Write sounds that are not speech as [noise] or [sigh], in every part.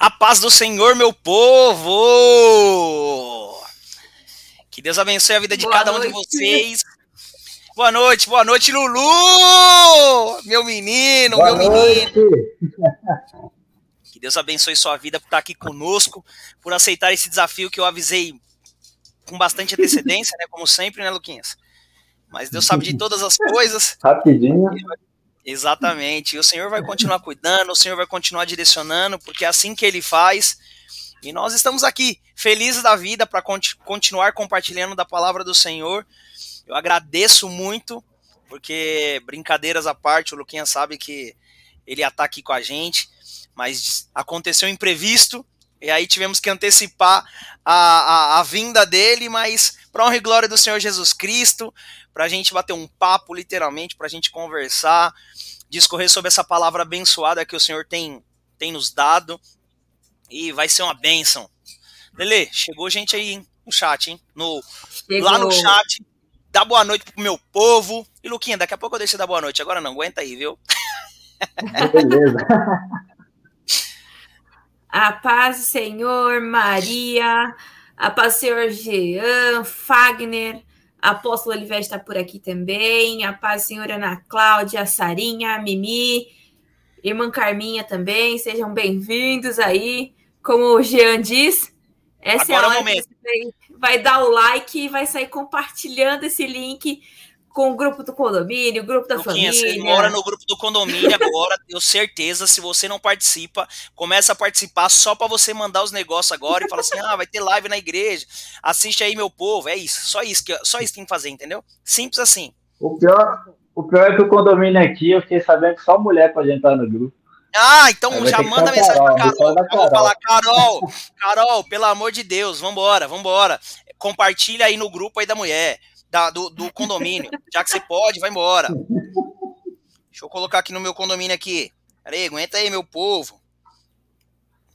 A paz do Senhor, meu povo! Que Deus abençoe a vida de boa cada noite. um de vocês. Boa noite, boa noite, Lulu! Meu menino, boa meu noite. menino. Que Deus abençoe sua vida por estar aqui conosco, por aceitar esse desafio que eu avisei com bastante antecedência, né? Como sempre, né, Luquinhas? Mas Deus sabe de todas as coisas. Rapidinho. Exatamente. E o Senhor vai continuar cuidando, o Senhor vai continuar direcionando, porque é assim que ele faz. E nós estamos aqui, felizes da vida, para continuar compartilhando da palavra do Senhor. Eu agradeço muito, porque brincadeiras à parte, o Luquinha sabe que ele estar aqui com a gente, mas aconteceu imprevisto, e aí tivemos que antecipar a, a, a vinda dele, mas para honra e glória do Senhor Jesus Cristo, para a gente bater um papo, literalmente, para a gente conversar, discorrer sobre essa palavra abençoada que o Senhor tem, tem nos dado. E vai ser uma bênção. Lele, chegou gente aí hein, no chat, hein? No, lá no chat. Dá boa noite pro meu povo. E Luquinha, daqui a pouco eu deixo dar boa noite. Agora não, aguenta aí, viu? Beleza. [laughs] a paz do Senhor, Maria, a paz do Senhor Jean, Fagner, a apóstola Olivete está por aqui também. A paz, senhora Ana Cláudia, a Sarinha, a Mimi, irmã Carminha também. Sejam bem-vindos aí. Como o Jean diz, essa Agora é a hora que você vai, vai dar o like e vai sair compartilhando esse link com o grupo do condomínio, o grupo da Luquinha, família. Você mora no grupo do condomínio agora, [laughs] tenho certeza. Se você não participa, começa a participar só para você mandar os negócios agora e falar assim: ah, vai ter live na igreja. Assiste aí, meu povo. É isso. Só isso que, só isso que tem que fazer, entendeu? Simples assim. O pior, o pior é que o condomínio aqui, eu fiquei sabendo que só mulher pode entrar no grupo. Ah, então já manda mensagem Carol, pra Carol. Carol. Vou falar, Carol, Carol, pelo amor de Deus, vambora, vambora. Compartilha aí no grupo aí da mulher da, do, do condomínio. Já que você pode, vai embora. Deixa eu colocar aqui no meu condomínio aqui. Peraí, aguenta aí, meu povo.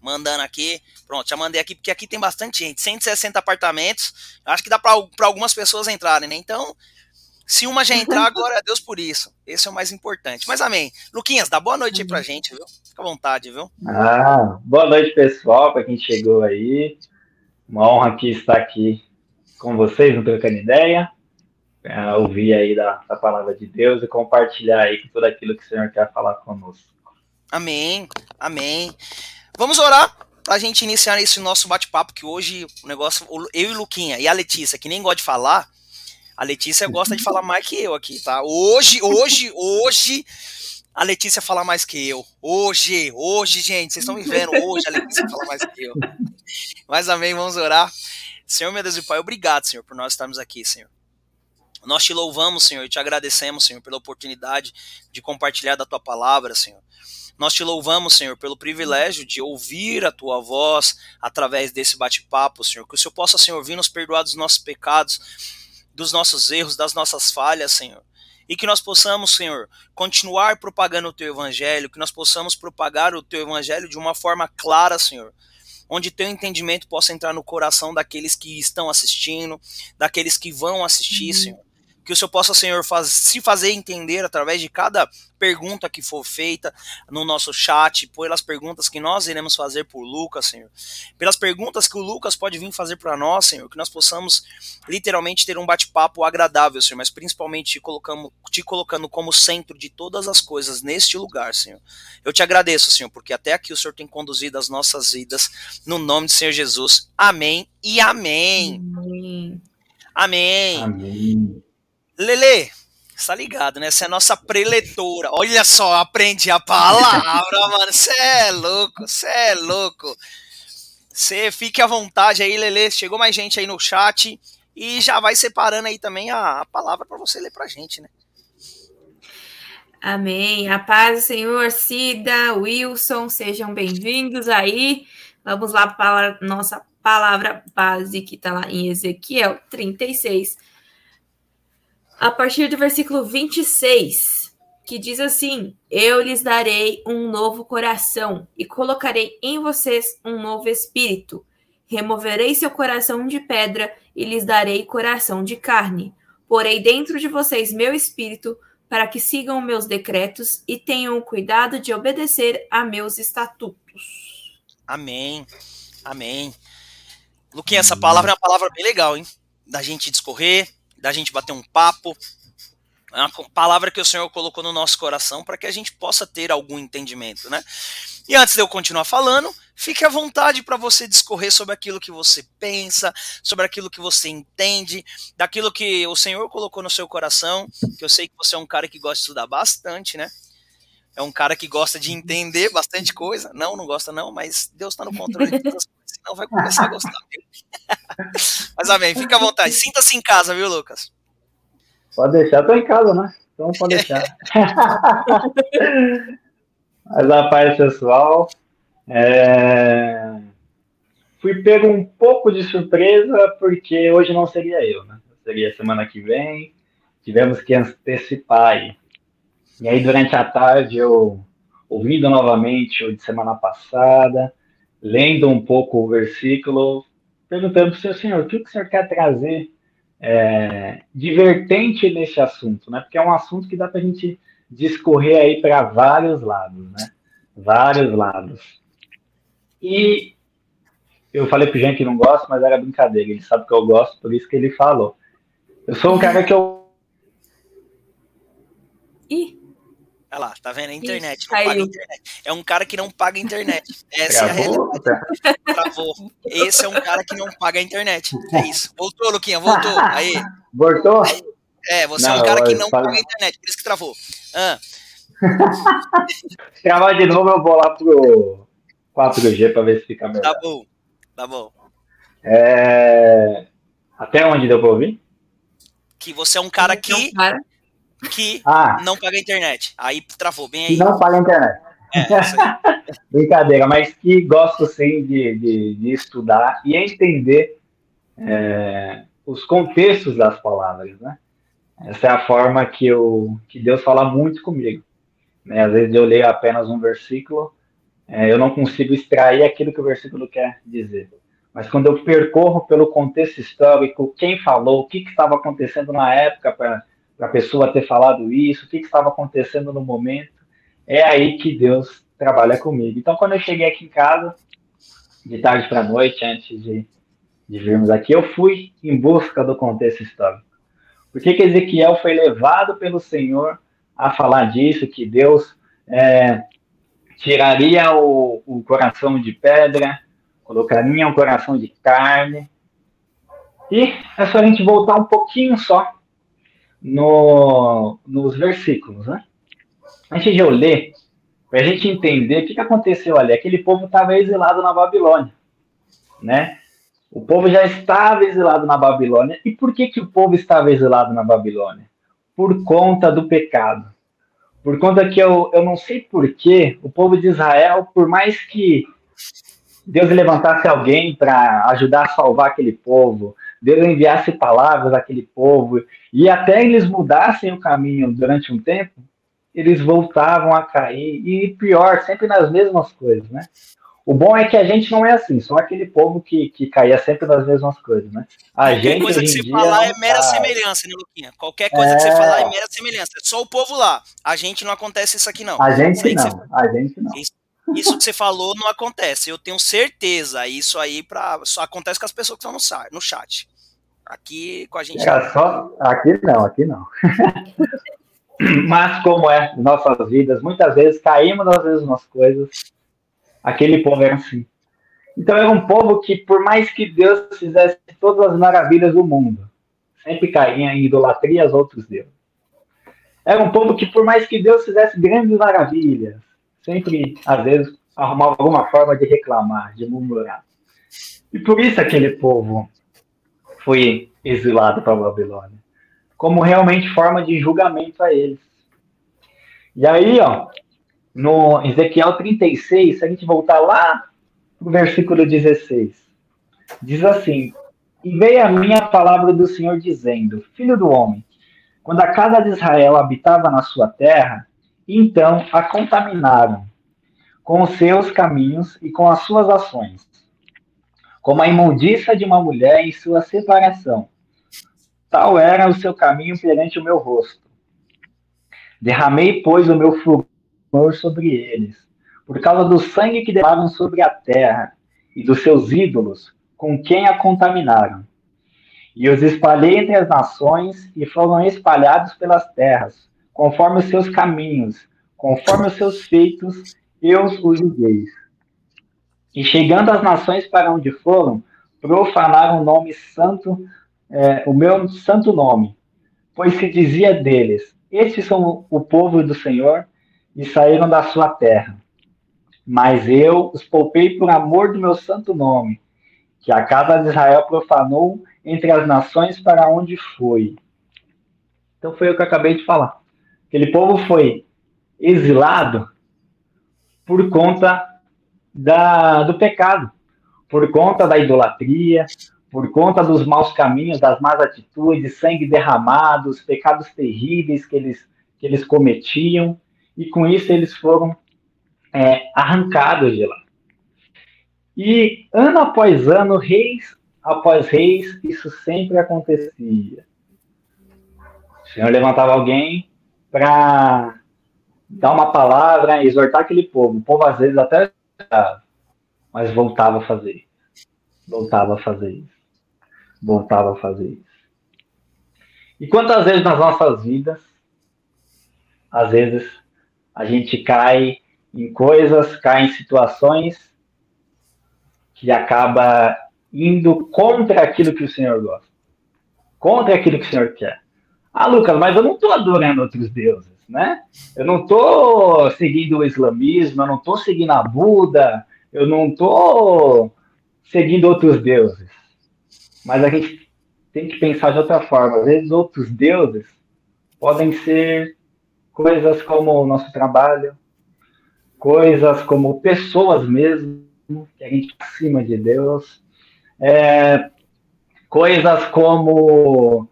Mandando aqui. Pronto, já mandei aqui, porque aqui tem bastante gente. 160 apartamentos. Acho que dá para algumas pessoas entrarem, né? Então, se uma já entrar, glória a Deus por isso. Esse é o mais importante. Mas amém. Luquinhas, dá boa noite aí pra gente, viu? Fica à vontade, viu? Ah, boa noite, pessoal, para quem chegou aí. Uma honra aqui estar aqui com vocês no Trocando Ideia é, ouvir aí da, da, palavra de Deus e compartilhar aí com tudo aquilo que o Senhor quer falar conosco. Amém, amém. Vamos orar para a gente iniciar esse nosso bate-papo, que hoje o negócio, eu e Luquinha e a Letícia, que nem gosta de falar, a Letícia gosta de falar mais que eu aqui, tá? Hoje, hoje, hoje, a Letícia fala mais que eu. Hoje, hoje, gente, vocês estão me vendo, hoje a Letícia fala mais que eu. Mas amém, vamos orar. Senhor, meu Deus e Pai, obrigado, Senhor, por nós estarmos aqui, Senhor. Nós te louvamos, Senhor, e te agradecemos, Senhor, pela oportunidade de compartilhar da tua palavra, Senhor. Nós te louvamos, Senhor, pelo privilégio de ouvir a tua voz através desse bate-papo, Senhor. Que o Senhor possa, Senhor, vir nos perdoar dos nossos pecados, dos nossos erros, das nossas falhas, Senhor. E que nós possamos, Senhor, continuar propagando o teu evangelho, que nós possamos propagar o teu evangelho de uma forma clara, Senhor onde teu entendimento possa entrar no coração daqueles que estão assistindo, daqueles que vão assistir, uhum. Senhor que o Senhor possa, Senhor, faz, se fazer entender através de cada pergunta que for feita no nosso chat, pelas perguntas que nós iremos fazer por Lucas, Senhor, pelas perguntas que o Lucas pode vir fazer para nós, Senhor, que nós possamos literalmente ter um bate-papo agradável, Senhor, mas principalmente te colocando, te colocando como centro de todas as coisas neste lugar, Senhor. Eu te agradeço, Senhor, porque até aqui o Senhor tem conduzido as nossas vidas, no nome do Senhor Jesus. Amém e amém. Amém. Amém. amém. Lele, está ligado, né? Você é a nossa preletora. Olha só, aprendi a palavra, [laughs] mano. Você é louco, você é louco. Você fique à vontade aí, Lele. Chegou mais gente aí no chat e já vai separando aí também a, a palavra para você ler pra gente, né? Amém. A paz do Senhor, Cida, Wilson, sejam bem-vindos aí. Vamos lá para a nossa palavra base que está lá em Ezequiel 36, a partir do versículo 26, que diz assim: Eu lhes darei um novo coração e colocarei em vocês um novo espírito. Removerei seu coração de pedra e lhes darei coração de carne. Porei dentro de vocês meu espírito para que sigam meus decretos e tenham o cuidado de obedecer a meus estatutos. Amém. Amém. Luquinha, essa palavra é uma palavra bem legal, hein? Da gente discorrer, da gente bater um papo. É uma palavra que o Senhor colocou no nosso coração para que a gente possa ter algum entendimento, né? E antes de eu continuar falando, fique à vontade para você discorrer sobre aquilo que você pensa, sobre aquilo que você entende, daquilo que o Senhor colocou no seu coração, que eu sei que você é um cara que gosta de estudar bastante, né? É um cara que gosta de entender bastante coisa. Não, não gosta não, mas Deus está no controle de todas as senão vai começar a gostar. [laughs] mas amém, fica à vontade. Sinta-se em casa, viu, Lucas? Pode deixar, tô em casa, né? Então pode deixar. [laughs] Mas a paz, pessoal. É... Fui pego um pouco de surpresa, porque hoje não seria eu, né? Seria semana que vem. Tivemos que antecipar aí. E aí, durante a tarde, eu ouvindo novamente o de semana passada, lendo um pouco o versículo, perguntando para o senhor, senhor, o que o senhor quer trazer é, divertente nesse assunto, né? Porque é um assunto que dá para a gente discorrer aí para vários lados, né? Vários lados. E eu falei pro Jean que não gosta, mas era brincadeira. Ele sabe que eu gosto, por isso que ele falou. Eu sou um cara que eu. Ih! Olha lá, tá vendo? A internet, Ih, paga internet. É um cara que não paga internet. Essa Travou, é a realidade. Travou. Esse é um cara que não paga a internet. É isso. Voltou, Luquinha, voltou. Aí. Voltou? É, você não, é um cara que não paga a internet, por isso que travou. Ah. [laughs] se travar de novo, eu vou lá pro 4G para ver se fica melhor. Tá bom, tá bom. É... Até onde deu pra ouvir? Que você é um cara que que ah. não paga a internet. Aí travou bem aí. Não paga a internet. É, [laughs] Brincadeira, mas que gosto sim de, de, de estudar e entender é, os contextos das palavras, né? Essa é a forma que, eu, que Deus fala muito comigo. Né? Às vezes eu leio apenas um versículo, é, eu não consigo extrair aquilo que o versículo quer dizer. Mas quando eu percorro pelo contexto histórico, quem falou, o que, que estava acontecendo na época para para a pessoa ter falado isso, o que, que estava acontecendo no momento. É aí que Deus trabalha comigo. Então, quando eu cheguei aqui em casa, de tarde para noite, antes de, de virmos aqui, eu fui em busca do contexto histórico. Por que, que Ezequiel foi levado pelo Senhor a falar disso, que Deus é, tiraria o, o coração de pedra, colocaria um coração de carne. E é só a gente voltar um pouquinho só no, nos versículos, né? Antes de eu ler, para a gente entender o que, que aconteceu ali. Aquele povo estava exilado na Babilônia, né? O povo já estava exilado na Babilônia. E por que, que o povo estava exilado na Babilônia? Por conta do pecado. Por conta que eu, eu não sei por que o povo de Israel, por mais que Deus levantasse alguém para ajudar a salvar aquele povo, Deus enviasse palavras àquele povo, e até eles mudassem o caminho durante um tempo, eles voltavam a cair, e pior, sempre nas mesmas coisas, né? O bom é que a gente não é assim, só aquele povo que, que caía sempre nas mesmas coisas, né? A Qualquer gente, coisa que você falar é mera semelhança, né, Luquinha? Qualquer coisa é... que você falar é mera semelhança. É só o povo lá. A gente não acontece isso aqui, não. A gente não, você... a gente não. Isso, isso que você falou não acontece. Eu tenho certeza. Isso aí pra... só acontece com as pessoas que estão no chat. Aqui com a gente. É, só... Aqui não, aqui não. [laughs] Mas como é nossas vidas, muitas vezes caímos nas mesmas coisas. Aquele povo era assim. Então era um povo que, por mais que Deus fizesse todas as maravilhas do mundo, sempre caía em idolatria aos outros deuses. Era um povo que, por mais que Deus fizesse grandes maravilhas, sempre, às vezes, arrumava alguma forma de reclamar, de murmurar. E por isso aquele povo foi exilado para a Babilônia, como realmente forma de julgamento a eles. E aí, ó, no Ezequiel 36, se a gente voltar lá no versículo 16, diz assim: E veio a minha palavra do Senhor dizendo: Filho do homem, quando a casa de Israel habitava na sua terra, então a contaminaram com os seus caminhos e com as suas ações como a imundícia de uma mulher em sua separação. Tal era o seu caminho perante o meu rosto. Derramei, pois, o meu furor sobre eles, por causa do sangue que derramaram sobre a terra e dos seus ídolos, com quem a contaminaram. E os espalhei entre as nações e foram espalhados pelas terras, conforme os seus caminhos, conforme os seus feitos, eu os julguei. E chegando às nações para onde foram, profanaram o nome santo, é, o meu santo nome, pois se dizia deles: Estes são o povo do Senhor e saíram da sua terra. Mas eu os poupei por amor do meu santo nome, que a casa de Israel profanou entre as nações para onde foi. Então foi o que eu acabei de falar. Aquele povo foi exilado por conta da, do pecado, por conta da idolatria, por conta dos maus caminhos, das más atitudes, sangue derramado, os pecados terríveis que eles, que eles cometiam, e com isso eles foram é, arrancados de lá. E ano após ano, reis após reis, isso sempre acontecia. O Senhor levantava alguém para dar uma palavra, exortar aquele povo. O povo às vezes até mas voltava a fazer. Voltava a fazer isso. Voltava a fazer isso. E quantas vezes nas nossas vidas, às vezes a gente cai em coisas, cai em situações que acaba indo contra aquilo que o Senhor gosta, contra aquilo que o Senhor quer. Ah, Lucas, mas eu não estou adorando outros deuses, né? Eu não estou seguindo o islamismo, eu não estou seguindo a Buda, eu não estou seguindo outros deuses. Mas a gente tem que pensar de outra forma. Às vezes, outros deuses podem ser coisas como o nosso trabalho, coisas como pessoas mesmo, que a gente está acima de Deus, é, coisas como,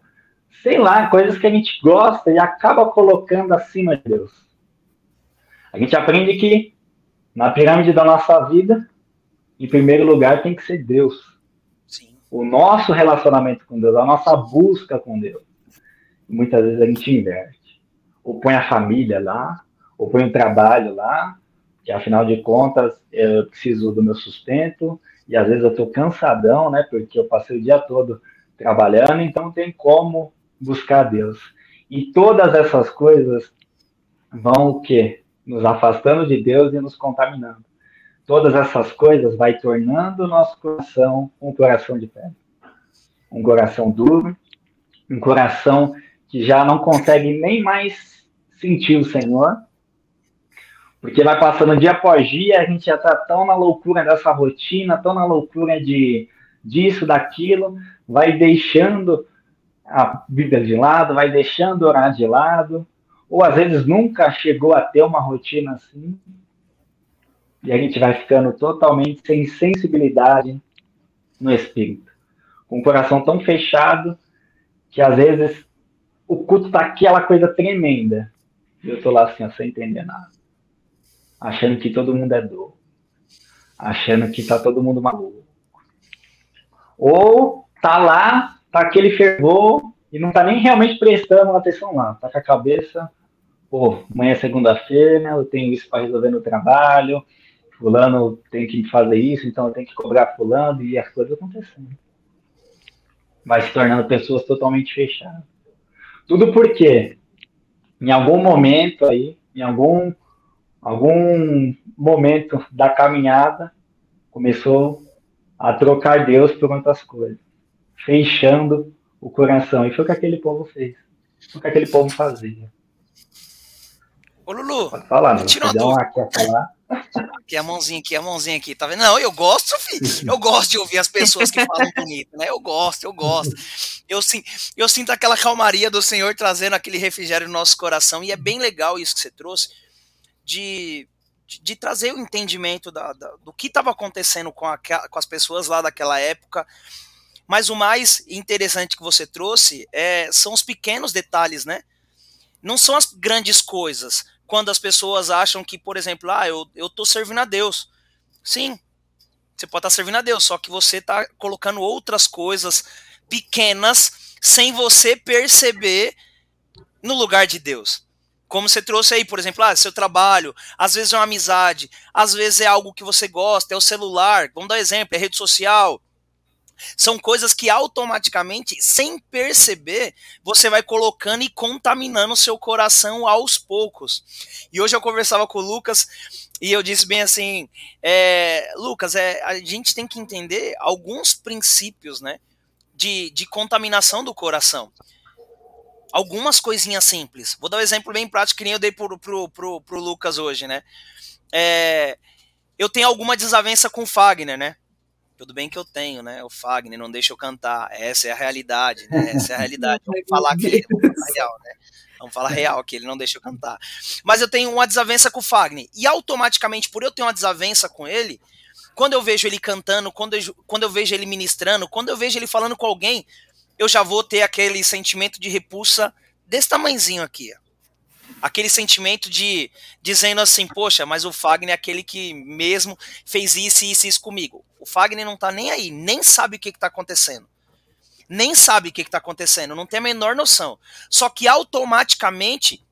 sei lá, coisas que a gente gosta e acaba colocando acima de Deus. A gente aprende que na pirâmide da nossa vida, em primeiro lugar, tem que ser Deus. Sim. O nosso relacionamento com Deus, a nossa busca com Deus. muitas vezes a gente inverte. Ou põe a família lá, ou põe o trabalho lá, que afinal de contas eu preciso do meu sustento, e às vezes eu estou cansadão, né? Porque eu passei o dia todo trabalhando, então tem como buscar Deus. E todas essas coisas vão o quê? nos afastando de Deus e nos contaminando. Todas essas coisas vai tornando o nosso coração um coração de pedra. Um coração duro, um coração que já não consegue nem mais sentir o Senhor, porque vai passando dia após dia, a gente já está tão na loucura dessa rotina, tão na loucura de disso, daquilo, vai deixando a Bíblia de lado, vai deixando orar de lado, ou às vezes nunca chegou a ter uma rotina assim, e a gente vai ficando totalmente sem sensibilidade no espírito, com o coração tão fechado que às vezes o culto tá aquela coisa tremenda, e eu tô lá assim, ó, sem entender nada, achando que todo mundo é doido, achando que tá todo mundo maluco, ou tá lá, tá aquele fervor e não tá nem realmente prestando atenção lá, tá com a cabeça pô, amanhã é segunda-feira, eu tenho isso para resolver no trabalho, fulano tem que fazer isso, então eu tenho que cobrar fulano e as coisas acontecendo. Vai se tornando pessoas totalmente fechadas. Tudo porque em algum momento aí, em algum algum momento da caminhada, começou a trocar Deus por outras coisas, fechando o coração. E foi o que aquele povo fez. Foi o que aquele povo fazia. Ô, Lulu. Pode falar, me tira uma dúvida. Aqui a mãozinha aqui, a mãozinha aqui, tá vendo? Não, eu gosto, filho. Eu gosto de ouvir as pessoas que falam bonito, né? Eu gosto, eu gosto. Eu, eu sinto aquela calmaria do Senhor trazendo aquele refrigério no nosso coração. E é bem legal isso que você trouxe, de, de, de trazer o entendimento da, da, do que estava acontecendo com, a, com as pessoas lá daquela época. Mas o mais interessante que você trouxe é, são os pequenos detalhes, né? Não são as grandes coisas quando as pessoas acham que, por exemplo, ah, eu, eu tô servindo a Deus. Sim, você pode estar tá servindo a Deus, só que você está colocando outras coisas pequenas sem você perceber no lugar de Deus. Como você trouxe aí, por exemplo, ah, seu trabalho, às vezes é uma amizade, às vezes é algo que você gosta, é o celular, vamos dar exemplo, é rede social. São coisas que automaticamente, sem perceber, você vai colocando e contaminando seu coração aos poucos. E hoje eu conversava com o Lucas e eu disse bem assim, é, Lucas, é, a gente tem que entender alguns princípios, né, de, de contaminação do coração algumas coisinhas simples. Vou dar um exemplo bem prático que nem eu dei pro, pro, pro, pro Lucas hoje, né? É, eu tenho alguma desavença com o Fagner, né? Tudo bem que eu tenho, né? O Fagner não deixa eu cantar. Essa é a realidade, né? [laughs] Essa é a realidade. Vamos falar vamos falar real, né? Vamos falar real, que ele não deixa eu cantar. Mas eu tenho uma desavença com o Fagner. E automaticamente, por eu ter uma desavença com ele, quando eu vejo ele cantando, quando eu, quando eu vejo ele ministrando, quando eu vejo ele falando com alguém, eu já vou ter aquele sentimento de repulsa desse tamanhozinho aqui. Aquele sentimento de dizendo assim, poxa, mas o Fagner é aquele que mesmo fez isso e isso, isso comigo. O Fagner não tá nem aí, nem sabe o que, que tá acontecendo. Nem sabe o que, que tá acontecendo, não tem a menor noção. Só que automaticamente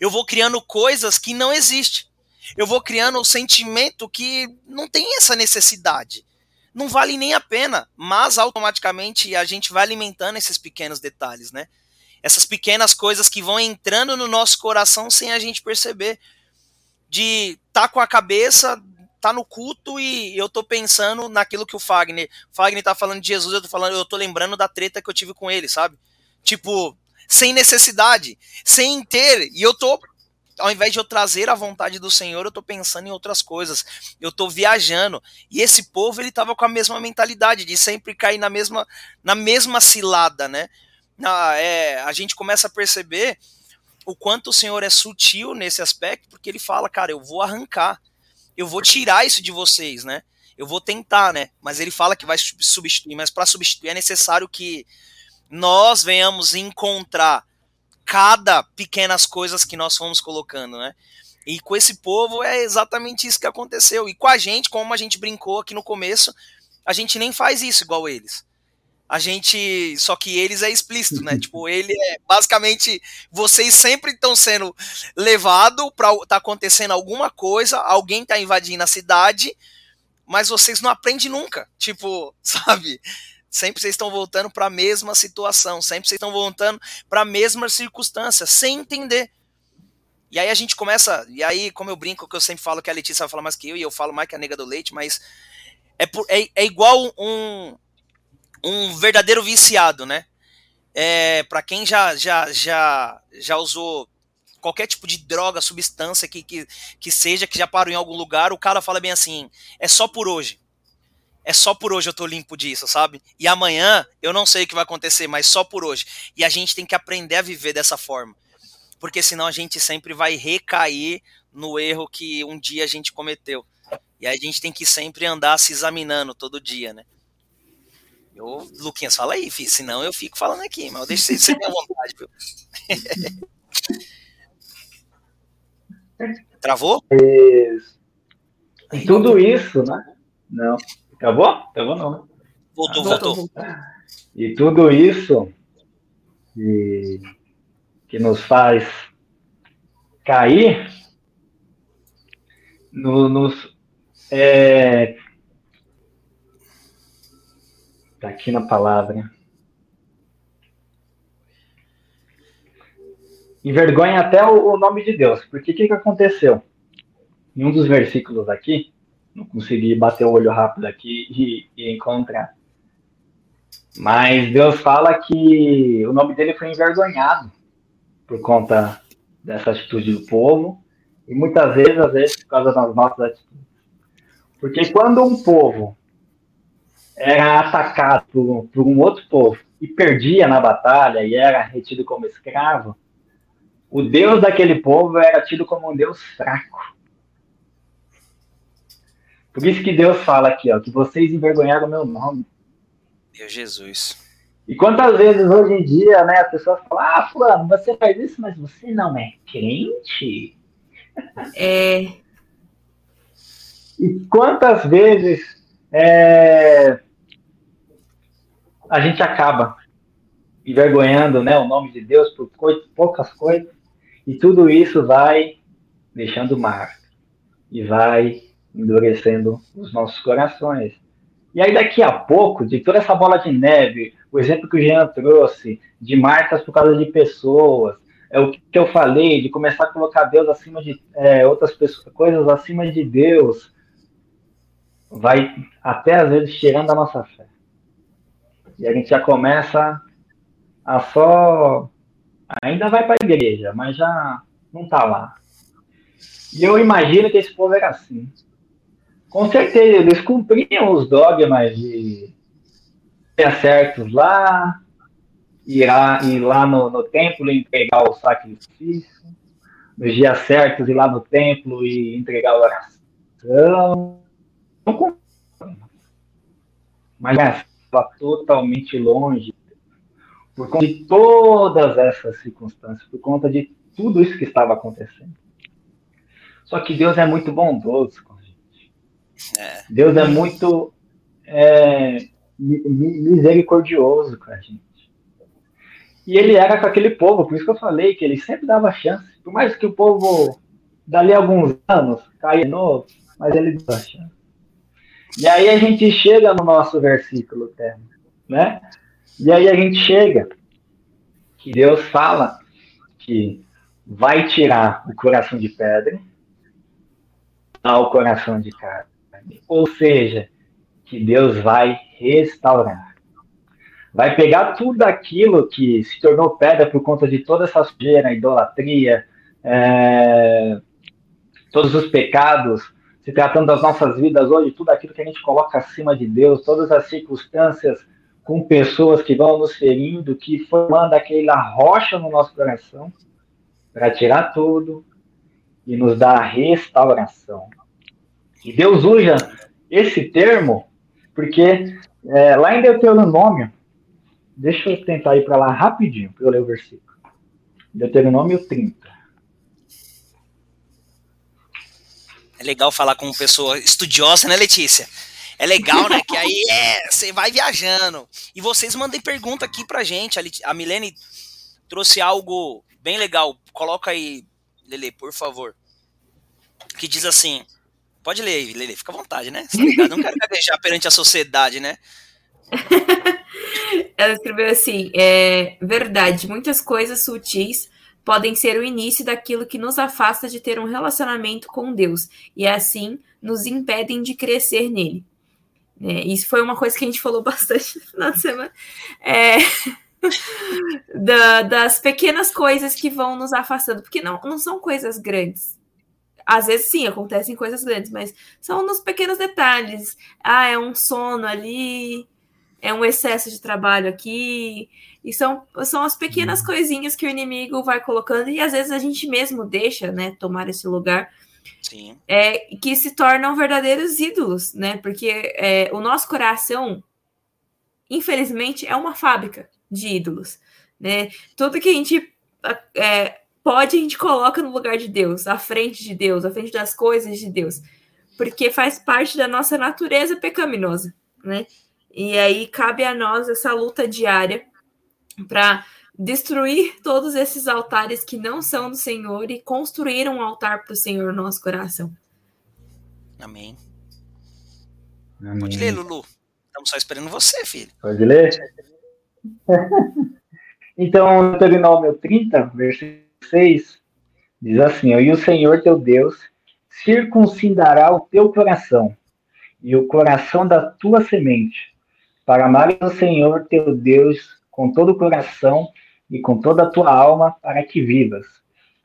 eu vou criando coisas que não existem. Eu vou criando um sentimento que não tem essa necessidade não vale nem a pena, mas automaticamente a gente vai alimentando esses pequenos detalhes, né? Essas pequenas coisas que vão entrando no nosso coração sem a gente perceber. De tá com a cabeça, tá no culto e eu tô pensando naquilo que o Fagner, Fagner tá falando de Jesus, eu tô falando, eu tô lembrando da treta que eu tive com ele, sabe? Tipo, sem necessidade, sem ter, e eu tô ao invés de eu trazer a vontade do Senhor, eu tô pensando em outras coisas. Eu tô viajando. E esse povo, ele tava com a mesma mentalidade de sempre cair na mesma na mesma cilada, né? Ah, é, a gente começa a perceber o quanto o Senhor é sutil nesse aspecto, porque ele fala, cara, eu vou arrancar. Eu vou tirar isso de vocês, né? Eu vou tentar, né? Mas ele fala que vai substituir, mas para substituir é necessário que nós venhamos encontrar cada pequenas coisas que nós fomos colocando, né? E com esse povo é exatamente isso que aconteceu. E com a gente, como a gente brincou aqui no começo, a gente nem faz isso igual eles. A gente. Só que eles é explícito, né? [laughs] tipo, ele é. Basicamente, vocês sempre estão sendo levados para tá acontecendo alguma coisa, alguém tá invadindo a cidade, mas vocês não aprendem nunca. Tipo, [laughs] sabe? Sempre vocês estão voltando para a mesma situação, sempre vocês estão voltando para a mesma circunstância, sem entender. E aí a gente começa, e aí, como eu brinco, que eu sempre falo que a Letícia vai falar mais que eu, e eu falo mais que a nega do leite, mas é, por, é, é igual um, um verdadeiro viciado, né? É, para quem já, já, já, já usou qualquer tipo de droga, substância que, que, que seja, que já parou em algum lugar, o cara fala bem assim: é só por hoje é só por hoje eu tô limpo disso, sabe? E amanhã eu não sei o que vai acontecer, mas só por hoje. E a gente tem que aprender a viver dessa forma. Porque senão a gente sempre vai recair no erro que um dia a gente cometeu. E a gente tem que sempre andar se examinando todo dia, né? Eu, Luquinhas, fala aí, filho, senão eu fico falando aqui, mas eu deixo você ter vontade, viu? [laughs] Travou? E tudo isso, né? Não. Acabou? Acabou não, né? Voltou, ah, voltou. E tudo isso que, que nos faz cair no, nos é, tá aqui na palavra envergonha até o, o nome de Deus porque o que, que aconteceu em um dos versículos aqui não consegui bater o olho rápido aqui e, e encontrar. Mas Deus fala que o nome dele foi envergonhado por conta dessa atitude do povo e muitas vezes, às vezes, por causa das nossas atitudes. Porque quando um povo era atacado por, por um outro povo e perdia na batalha e era retido como escravo, o Deus daquele povo era tido como um Deus fraco. Por isso que Deus fala aqui, ó, que vocês envergonharam o meu nome. Meu Jesus. E quantas vezes hoje em dia, né, as pessoas falam, ah, fulano, você faz isso, mas você não é crente? É. E quantas vezes é, a gente acaba envergonhando né, o nome de Deus por poucas coisas, E tudo isso vai deixando marca e vai endurecendo os nossos corações. E aí, daqui a pouco, de toda essa bola de neve, o exemplo que o Jean trouxe, de marcas por causa de pessoas, é o que eu falei, de começar a colocar Deus acima de é, outras pessoas, coisas acima de Deus, vai até às vezes tirando a nossa fé. E a gente já começa a só. Ainda vai para a igreja, mas já não está lá. E eu imagino que esse povo era assim. Com certeza, eles cumpriam os dogmas de ter certos lá, ir lá, ir lá no, no templo e entregar o sacrifício, nos dias certos ir lá no templo e entregar a oração. Mas estava totalmente longe por conta de todas essas circunstâncias, por conta de tudo isso que estava acontecendo. Só que Deus é muito bondoso com a gente. É. Deus é muito é, misericordioso com a gente. E ele era com aquele povo, por isso que eu falei que ele sempre dava chance. Por mais que o povo, dali alguns anos, caia de novo, mas ele dava chance. E aí a gente chega no nosso versículo termo, né? E aí a gente chega que Deus fala que vai tirar o coração de pedra ao coração de carne. Ou seja, que Deus vai restaurar. Vai pegar tudo aquilo que se tornou pedra por conta de toda essa sujeira, idolatria, é, todos os pecados, se tratando das nossas vidas hoje, tudo aquilo que a gente coloca acima de Deus, todas as circunstâncias com pessoas que vão nos ferindo, que formando aquela rocha no nosso coração, para tirar tudo e nos dar a restauração. E Deus usa esse termo porque é, lá em Deuteronômio, deixa eu tentar ir para lá rapidinho para eu ler o versículo. Deuteronômio 30. É legal falar com uma pessoa estudiosa, né, Letícia? É legal, né? Que aí é, você vai viajando. E vocês mandem pergunta aqui pra gente. A Milene trouxe algo bem legal. Coloca aí, Lele, por favor. Que diz assim: Pode ler aí, Lele, fica à vontade, né? Tá Não quero gaguejar perante a sociedade, né? [laughs] Ela escreveu assim: é, verdade, muitas coisas sutis podem ser o início daquilo que nos afasta de ter um relacionamento com Deus e assim nos impedem de crescer nele. É, isso foi uma coisa que a gente falou [laughs] bastante de semana. É, [laughs] da, das pequenas coisas que vão nos afastando, porque não, não são coisas grandes às vezes sim, acontecem coisas grandes, mas são nos pequenos detalhes. Ah, é um sono ali, é um excesso de trabalho aqui. E são, são as pequenas uhum. coisinhas que o inimigo vai colocando, e às vezes a gente mesmo deixa, né, tomar esse lugar. Sim. É, que se tornam verdadeiros ídolos, né? Porque é, o nosso coração, infelizmente, é uma fábrica de ídolos, né? Tudo que a gente é, pode, a gente coloca no lugar de Deus, à frente de Deus, à frente das coisas de Deus, porque faz parte da nossa natureza pecaminosa, né? E aí cabe a nós essa luta diária para destruir todos esses altares que não são do Senhor e construir um altar para o Senhor no nosso coração. Amém. Amém. Pode ler, Lulu. Estamos só esperando você, filho. Pode ler? [laughs] então, Deuteronômio 30, versículo 6, diz assim: E o Senhor teu Deus circuncidará o teu coração e o coração da tua semente, para amar o Senhor teu Deus com todo o coração e com toda a tua alma, para que vivas.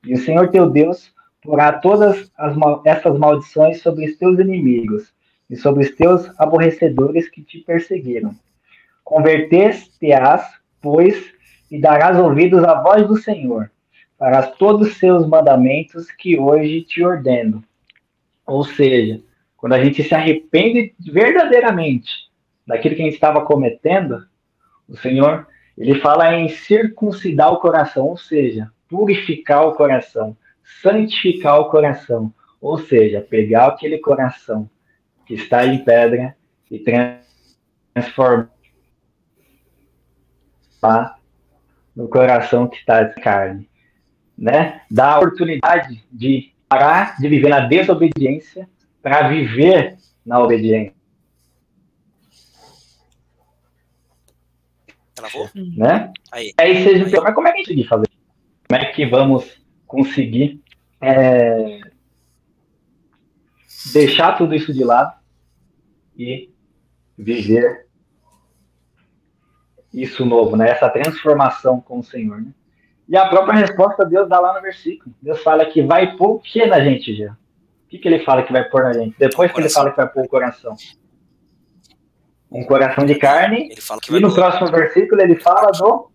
E o Senhor teu Deus porá todas as, essas maldições sobre os teus inimigos e sobre os teus aborrecedores que te perseguiram. Converter-te-ás, pois, e darás ouvidos à voz do Senhor, para todos os seus mandamentos que hoje te ordeno. Ou seja, quando a gente se arrepende verdadeiramente daquilo que a gente estava cometendo, o Senhor, ele fala em circuncidar o coração, ou seja, purificar o coração, santificar o coração, ou seja, pegar aquele coração que está em pedra e transformar no coração que está de carne. né, dá a oportunidade de parar de viver na desobediência para viver na obediência. Travou? Né? Aí. Aí vocês me mas como é que a gente conseguir fazer? Como é que vamos conseguir é, deixar tudo isso de lado e viver isso novo, né? Essa transformação com o Senhor, né? E a própria resposta Deus dá lá no versículo. Deus fala que vai pôr o que na gente já? O que, que ele fala que vai pôr na gente? Depois que ele fala que vai pôr o coração. Um coração de carne. e no próximo versículo ele fala do.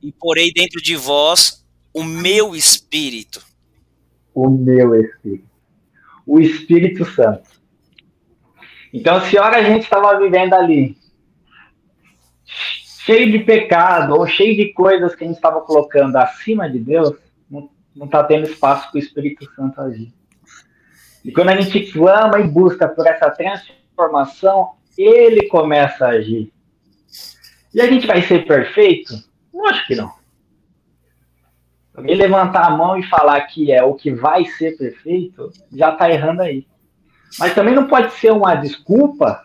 E porei dentro de vós o meu espírito. O meu espírito. O Espírito Santo. Então, se hora a gente estava vivendo ali, cheio de pecado ou cheio de coisas que a gente estava colocando acima de Deus, não está tendo espaço para o Espírito Santo agir. E quando a gente clama e busca por essa transformação, ele começa a agir. E a gente vai ser perfeito? Acho que não. Alguém levantar a mão e falar que é o que vai ser perfeito, já está errando aí. Mas também não pode ser uma desculpa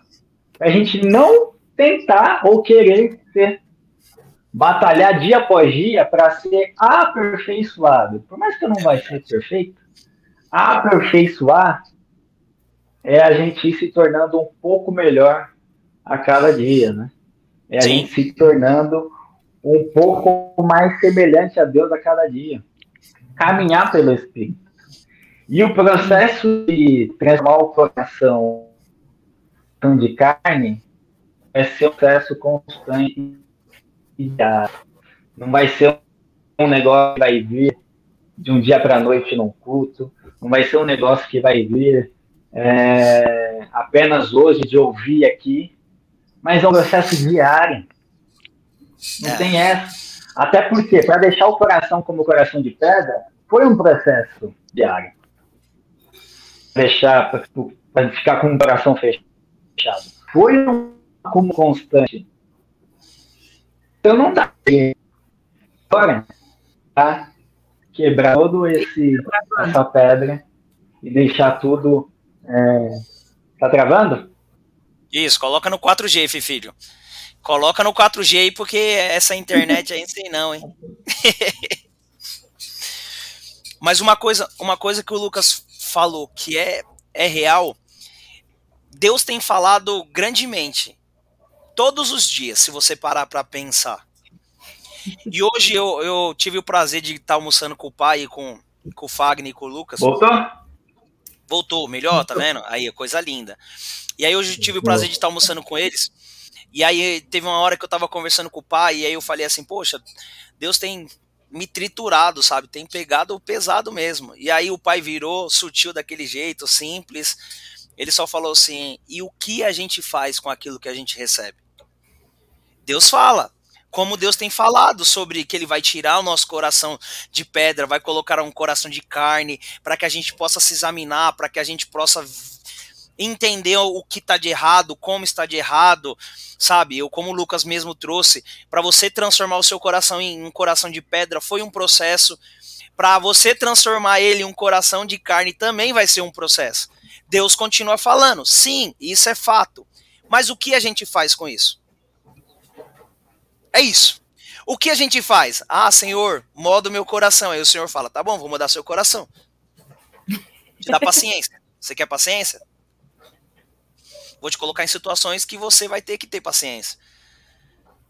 para a gente não tentar ou querer ser, batalhar dia após dia para ser aperfeiçoado. Por mais que eu não vai ser perfeito, aperfeiçoar é a gente ir se tornando um pouco melhor a cada dia, né? É a Sim. gente se tornando um pouco mais semelhante a Deus a cada dia. Caminhar pelo Espírito. E o processo de transformar o coração de carne vai ser um processo constante e diário. Não vai ser um negócio que vai vir de um dia para a noite num culto. Não vai ser um negócio que vai vir é, apenas hoje de ouvir aqui. Mas é um processo diário. Não é. tem essa. Até porque, para deixar o coração como coração de pedra, foi um processo diário deixar, para ficar com o coração fechado. Foi um como constante. Então não dá agora tá? quebrar todo esse essa pedra e deixar tudo é... tá travando? Isso, coloca no 4G, filho. Coloca no 4G aí, porque essa internet aí não sei não, hein? [laughs] Mas uma coisa, uma coisa que o Lucas falou que é, é real, Deus tem falado grandemente. Todos os dias, se você parar para pensar. E hoje eu, eu tive o prazer de estar almoçando com o pai, com, com o Fagner e com o Lucas. Voltou? Voltou, melhor, tá vendo? Aí, coisa linda. E aí hoje eu tive o prazer de estar almoçando com eles. E aí teve uma hora que eu tava conversando com o pai, e aí eu falei assim, poxa, Deus tem me triturado, sabe? Tem pegado pesado mesmo. E aí o pai virou, sutil daquele jeito, simples. Ele só falou assim: e o que a gente faz com aquilo que a gente recebe? Deus fala. Como Deus tem falado sobre que Ele vai tirar o nosso coração de pedra, vai colocar um coração de carne, para que a gente possa se examinar, para que a gente possa entender o que está de errado, como está de errado, sabe? Eu, como o Lucas mesmo trouxe, para você transformar o seu coração em um coração de pedra foi um processo. Para você transformar ele em um coração de carne também vai ser um processo. Deus continua falando, sim, isso é fato. Mas o que a gente faz com isso? É isso. O que a gente faz? Ah, Senhor, moda o meu coração. Aí o Senhor fala: tá bom, vou mudar seu coração. Te dá paciência. Você quer paciência? Vou te colocar em situações que você vai ter que ter paciência.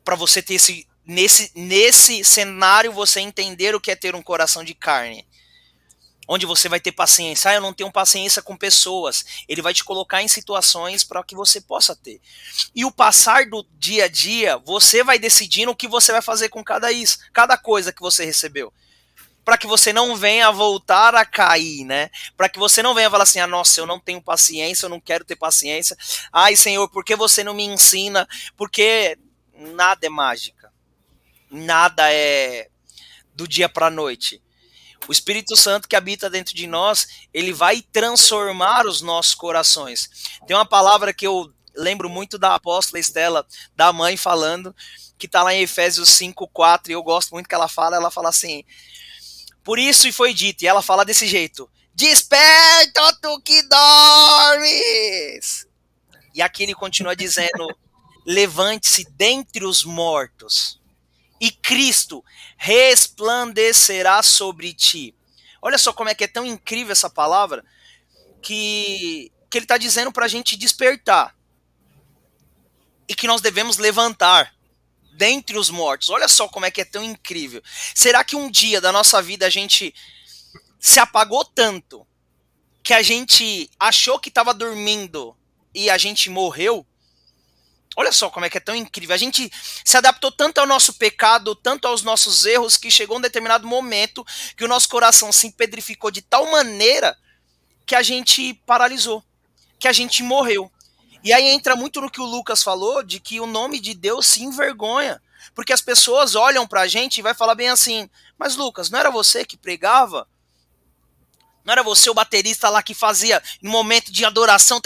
Para você ter esse nesse nesse cenário você entender o que é ter um coração de carne. Onde você vai ter paciência. Ah, eu não tenho paciência com pessoas. Ele vai te colocar em situações para que você possa ter. E o passar do dia a dia, você vai decidindo o que você vai fazer com cada isso, cada coisa que você recebeu para que você não venha voltar a cair, né? Para que você não venha falar assim: "Ah, nossa, eu não tenho paciência, eu não quero ter paciência. Ai, Senhor, por que você não me ensina?" Porque nada é mágica. Nada é do dia para noite. O Espírito Santo que habita dentro de nós, ele vai transformar os nossos corações. Tem uma palavra que eu lembro muito da apóstola Estela, da mãe falando, que está lá em Efésios 5:4, e eu gosto muito que ela fala, ela fala assim: Por isso e foi dito, e ela fala desse jeito: Desperta, tu que dormes! E aqui ele continua dizendo: Levante-se dentre os mortos, e Cristo resplandecerá sobre ti. Olha só como é que é tão incrível essa palavra, que, que ele está dizendo para a gente despertar. E que nós devemos levantar dentre os mortos. Olha só como é que é tão incrível. Será que um dia da nossa vida a gente se apagou tanto que a gente achou que estava dormindo e a gente morreu? Olha só como é que é tão incrível. A gente se adaptou tanto ao nosso pecado, tanto aos nossos erros, que chegou um determinado momento que o nosso coração se empedrificou de tal maneira que a gente paralisou, que a gente morreu. E aí entra muito no que o Lucas falou, de que o nome de Deus se envergonha. Porque as pessoas olham pra gente e vai falar bem assim, mas Lucas, não era você que pregava? Não era você o baterista lá que fazia no momento de adoração,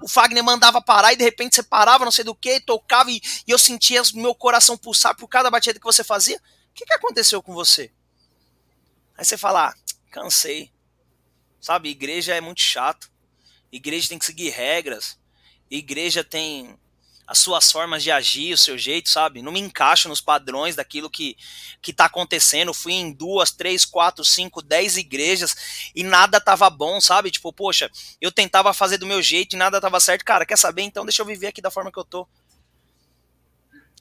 o Fagner mandava parar e de repente você parava, não sei do que, tocava e, e eu sentia meu coração pulsar por cada batida que você fazia. O que, que aconteceu com você? Aí você fala, ah, cansei. Sabe, igreja é muito chato. Igreja tem que seguir regras. Igreja tem as suas formas de agir, o seu jeito, sabe? Não me encaixo nos padrões daquilo que, que tá acontecendo. Fui em duas, três, quatro, cinco, dez igrejas e nada tava bom, sabe? Tipo, poxa, eu tentava fazer do meu jeito e nada tava certo. Cara, quer saber? Então deixa eu viver aqui da forma que eu tô.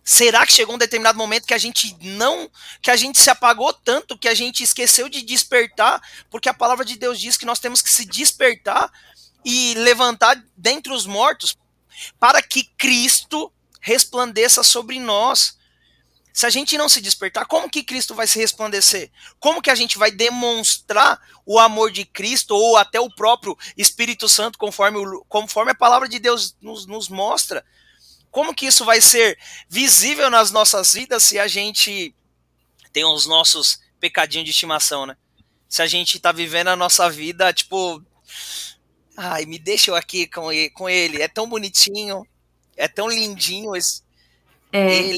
Será que chegou um determinado momento que a gente não, que a gente se apagou tanto que a gente esqueceu de despertar, porque a palavra de Deus diz que nós temos que se despertar e levantar dentre os mortos para que Cristo resplandeça sobre nós. Se a gente não se despertar, como que Cristo vai se resplandecer? Como que a gente vai demonstrar o amor de Cristo ou até o próprio Espírito Santo, conforme, conforme a palavra de Deus nos, nos mostra? Como que isso vai ser visível nas nossas vidas se a gente tem os nossos pecadinhos de estimação, né? Se a gente tá vivendo a nossa vida, tipo, Ai, me deixa eu aqui com ele, com ele. É tão bonitinho, é tão lindinho esse. É. Ele.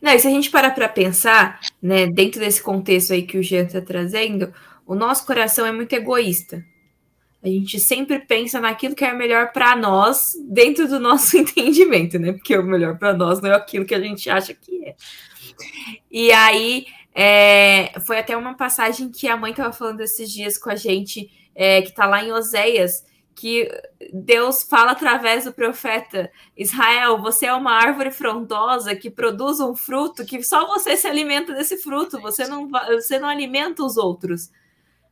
Não, e se a gente parar para pensar, né, dentro desse contexto aí que o Jean está trazendo, o nosso coração é muito egoísta. A gente sempre pensa naquilo que é melhor para nós, dentro do nosso [laughs] entendimento, né? Porque o melhor para nós não é aquilo que a gente acha que é. E aí, é, foi até uma passagem que a mãe estava falando esses dias com a gente é, que está lá em Oséias, que Deus fala através do profeta Israel: você é uma árvore frondosa que produz um fruto que só você se alimenta desse fruto, você não, você não alimenta os outros.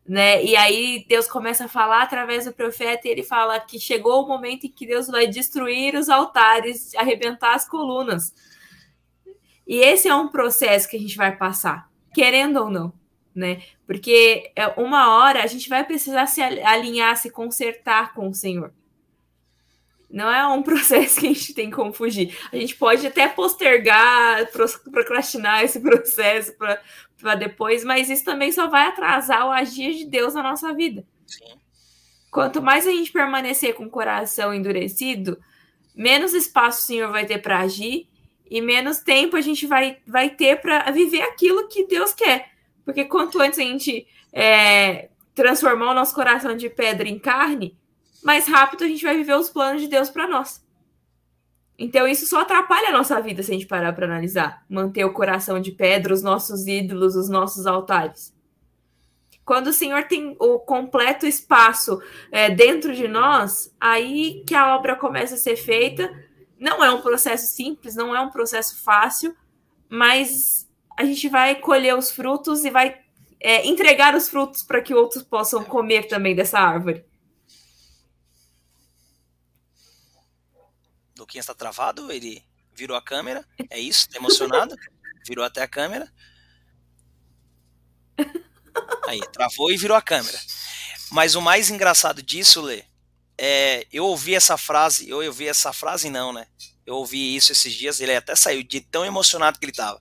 Né? E aí Deus começa a falar através do profeta e ele fala que chegou o momento em que Deus vai destruir os altares, arrebentar as colunas. E esse é um processo que a gente vai passar, querendo ou não né? Porque é, uma hora a gente vai precisar se alinhar, se consertar com o Senhor. Não é um [laughs] processo que a gente tem como fugir. A gente pode até postergar, procrastinar esse processo para depois, mas isso também só vai atrasar o agir de Deus na nossa vida. Sim. Quanto mais a gente permanecer com o coração endurecido, menos espaço o Senhor vai ter para agir e menos tempo a gente vai, vai ter para viver aquilo que Deus quer. Porque quanto antes a gente é, transformar o nosso coração de pedra em carne, mais rápido a gente vai viver os planos de Deus para nós. Então isso só atrapalha a nossa vida se a gente parar para analisar. Manter o coração de pedra, os nossos ídolos, os nossos altares. Quando o Senhor tem o completo espaço é, dentro de nós, aí que a obra começa a ser feita. Não é um processo simples, não é um processo fácil, mas a gente vai colher os frutos e vai é, entregar os frutos para que outros possam comer também dessa árvore. Luquinhas está travado, ele virou a câmera, é isso? Tá emocionado? [laughs] Virou até a câmera. Aí, travou e virou a câmera. Mas o mais engraçado disso, Lê, é, eu ouvi essa frase, eu ouvi essa frase não, né? Eu ouvi isso esses dias, ele até saiu de tão emocionado que ele estava.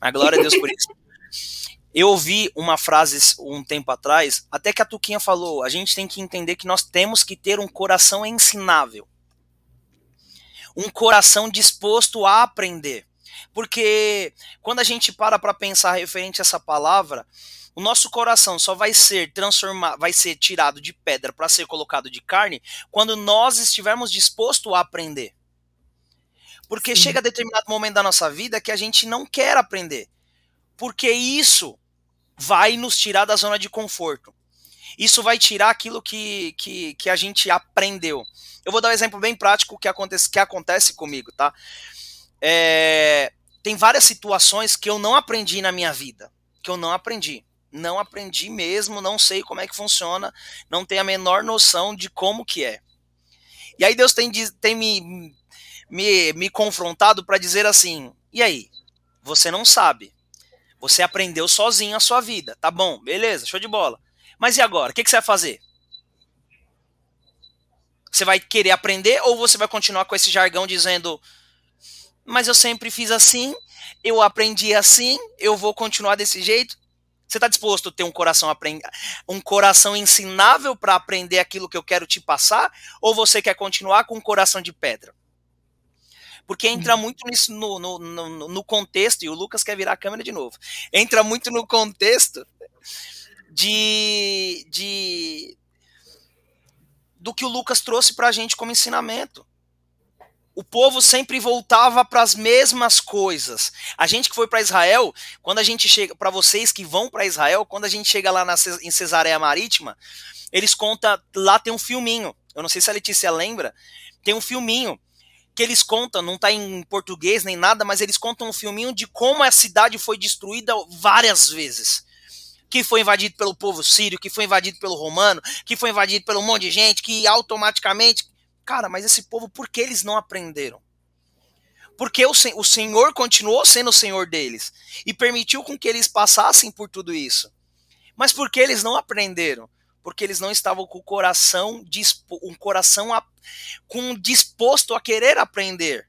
Mas glória a Deus por isso. [laughs] Eu ouvi uma frase um tempo atrás, até que a Tuquinha falou: a gente tem que entender que nós temos que ter um coração ensinável. Um coração disposto a aprender. Porque quando a gente para para pensar referente a essa palavra, o nosso coração só vai ser transformado, vai ser tirado de pedra para ser colocado de carne quando nós estivermos dispostos a aprender. Porque Sim. chega a determinado momento da nossa vida que a gente não quer aprender. Porque isso vai nos tirar da zona de conforto. Isso vai tirar aquilo que, que, que a gente aprendeu. Eu vou dar um exemplo bem prático que acontece, que acontece comigo, tá? É, tem várias situações que eu não aprendi na minha vida. Que eu não aprendi. Não aprendi mesmo, não sei como é que funciona, não tenho a menor noção de como que é. E aí Deus tem, tem me, me, me confrontado para dizer assim: e aí? Você não sabe. Você aprendeu sozinho a sua vida. Tá bom, beleza, show de bola. Mas e agora? O que, que você vai fazer? Você vai querer aprender ou você vai continuar com esse jargão dizendo: Mas eu sempre fiz assim, eu aprendi assim, eu vou continuar desse jeito? Você está disposto a ter um coração um coração ensinável para aprender aquilo que eu quero te passar? Ou você quer continuar com um coração de pedra? Porque entra muito nisso no, no, no, no contexto, e o Lucas quer virar a câmera de novo. Entra muito no contexto de, de do que o Lucas trouxe para a gente como ensinamento. O povo sempre voltava para as mesmas coisas. A gente que foi para Israel, quando a gente chega, para vocês que vão para Israel, quando a gente chega lá na, em Cesareia Marítima, eles contam, lá tem um filminho. Eu não sei se a Letícia lembra, tem um filminho que eles contam, não está em português nem nada, mas eles contam um filminho de como a cidade foi destruída várias vezes que foi invadido pelo povo sírio, que foi invadido pelo romano, que foi invadido pelo monte de gente, que automaticamente. Cara, mas esse povo, por que eles não aprenderam? Porque o, o Senhor continuou sendo o Senhor deles e permitiu com que eles passassem por tudo isso. Mas por que eles não aprenderam? Porque eles não estavam com o coração, um coração a, com disposto a querer aprender.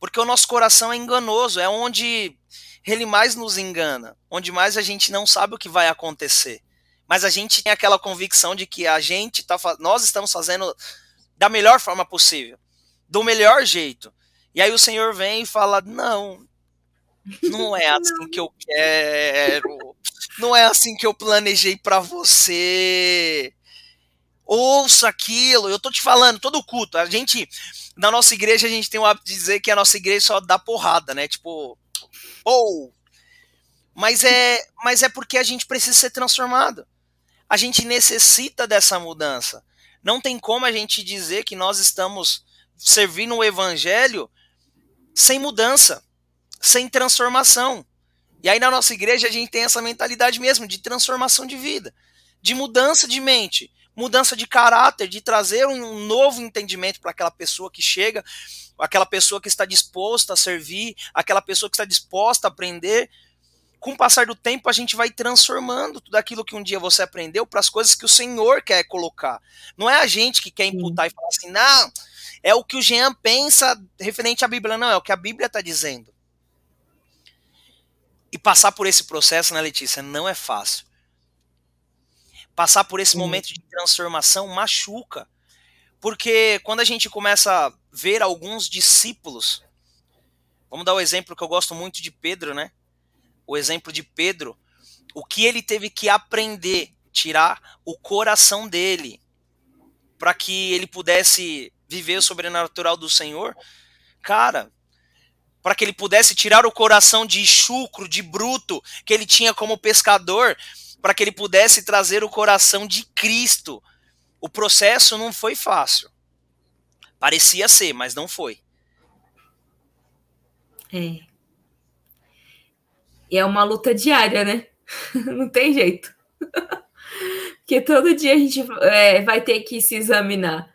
Porque o nosso coração é enganoso, é onde ele mais nos engana, onde mais a gente não sabe o que vai acontecer. Mas a gente tem aquela convicção de que a gente tá, nós estamos fazendo da melhor forma possível, do melhor jeito. E aí o Senhor vem e fala: "Não, não é [laughs] assim que eu quero. Não é assim que eu planejei para você. Ouça aquilo. Eu tô te falando, todo culto. A gente na nossa igreja a gente tem o hábito de dizer que a nossa igreja só dá porrada, né? Tipo, ou. Mas é, mas é porque a gente precisa ser transformado. A gente necessita dessa mudança. Não tem como a gente dizer que nós estamos servindo o evangelho sem mudança, sem transformação. E aí na nossa igreja a gente tem essa mentalidade mesmo de transformação de vida, de mudança de mente, mudança de caráter, de trazer um novo entendimento para aquela pessoa que chega aquela pessoa que está disposta a servir, aquela pessoa que está disposta a aprender. Com o passar do tempo, a gente vai transformando tudo aquilo que um dia você aprendeu para as coisas que o Senhor quer colocar. Não é a gente que quer imputar e falar assim, não, é o que o Jean pensa referente à Bíblia. Não, é o que a Bíblia está dizendo. E passar por esse processo, né, Letícia, não é fácil. Passar por esse Sim. momento de transformação machuca. Porque quando a gente começa a ver alguns discípulos, vamos dar o exemplo que eu gosto muito de Pedro, né? O exemplo de Pedro, o que ele teve que aprender, tirar o coração dele, para que ele pudesse viver o sobrenatural do Senhor. Cara, para que ele pudesse tirar o coração de chucro, de bruto, que ele tinha como pescador, para que ele pudesse trazer o coração de Cristo, o processo não foi fácil. Parecia ser, mas não foi. É. E é uma luta diária, né? [laughs] não tem jeito. [laughs] Porque todo dia a gente é, vai ter que se examinar.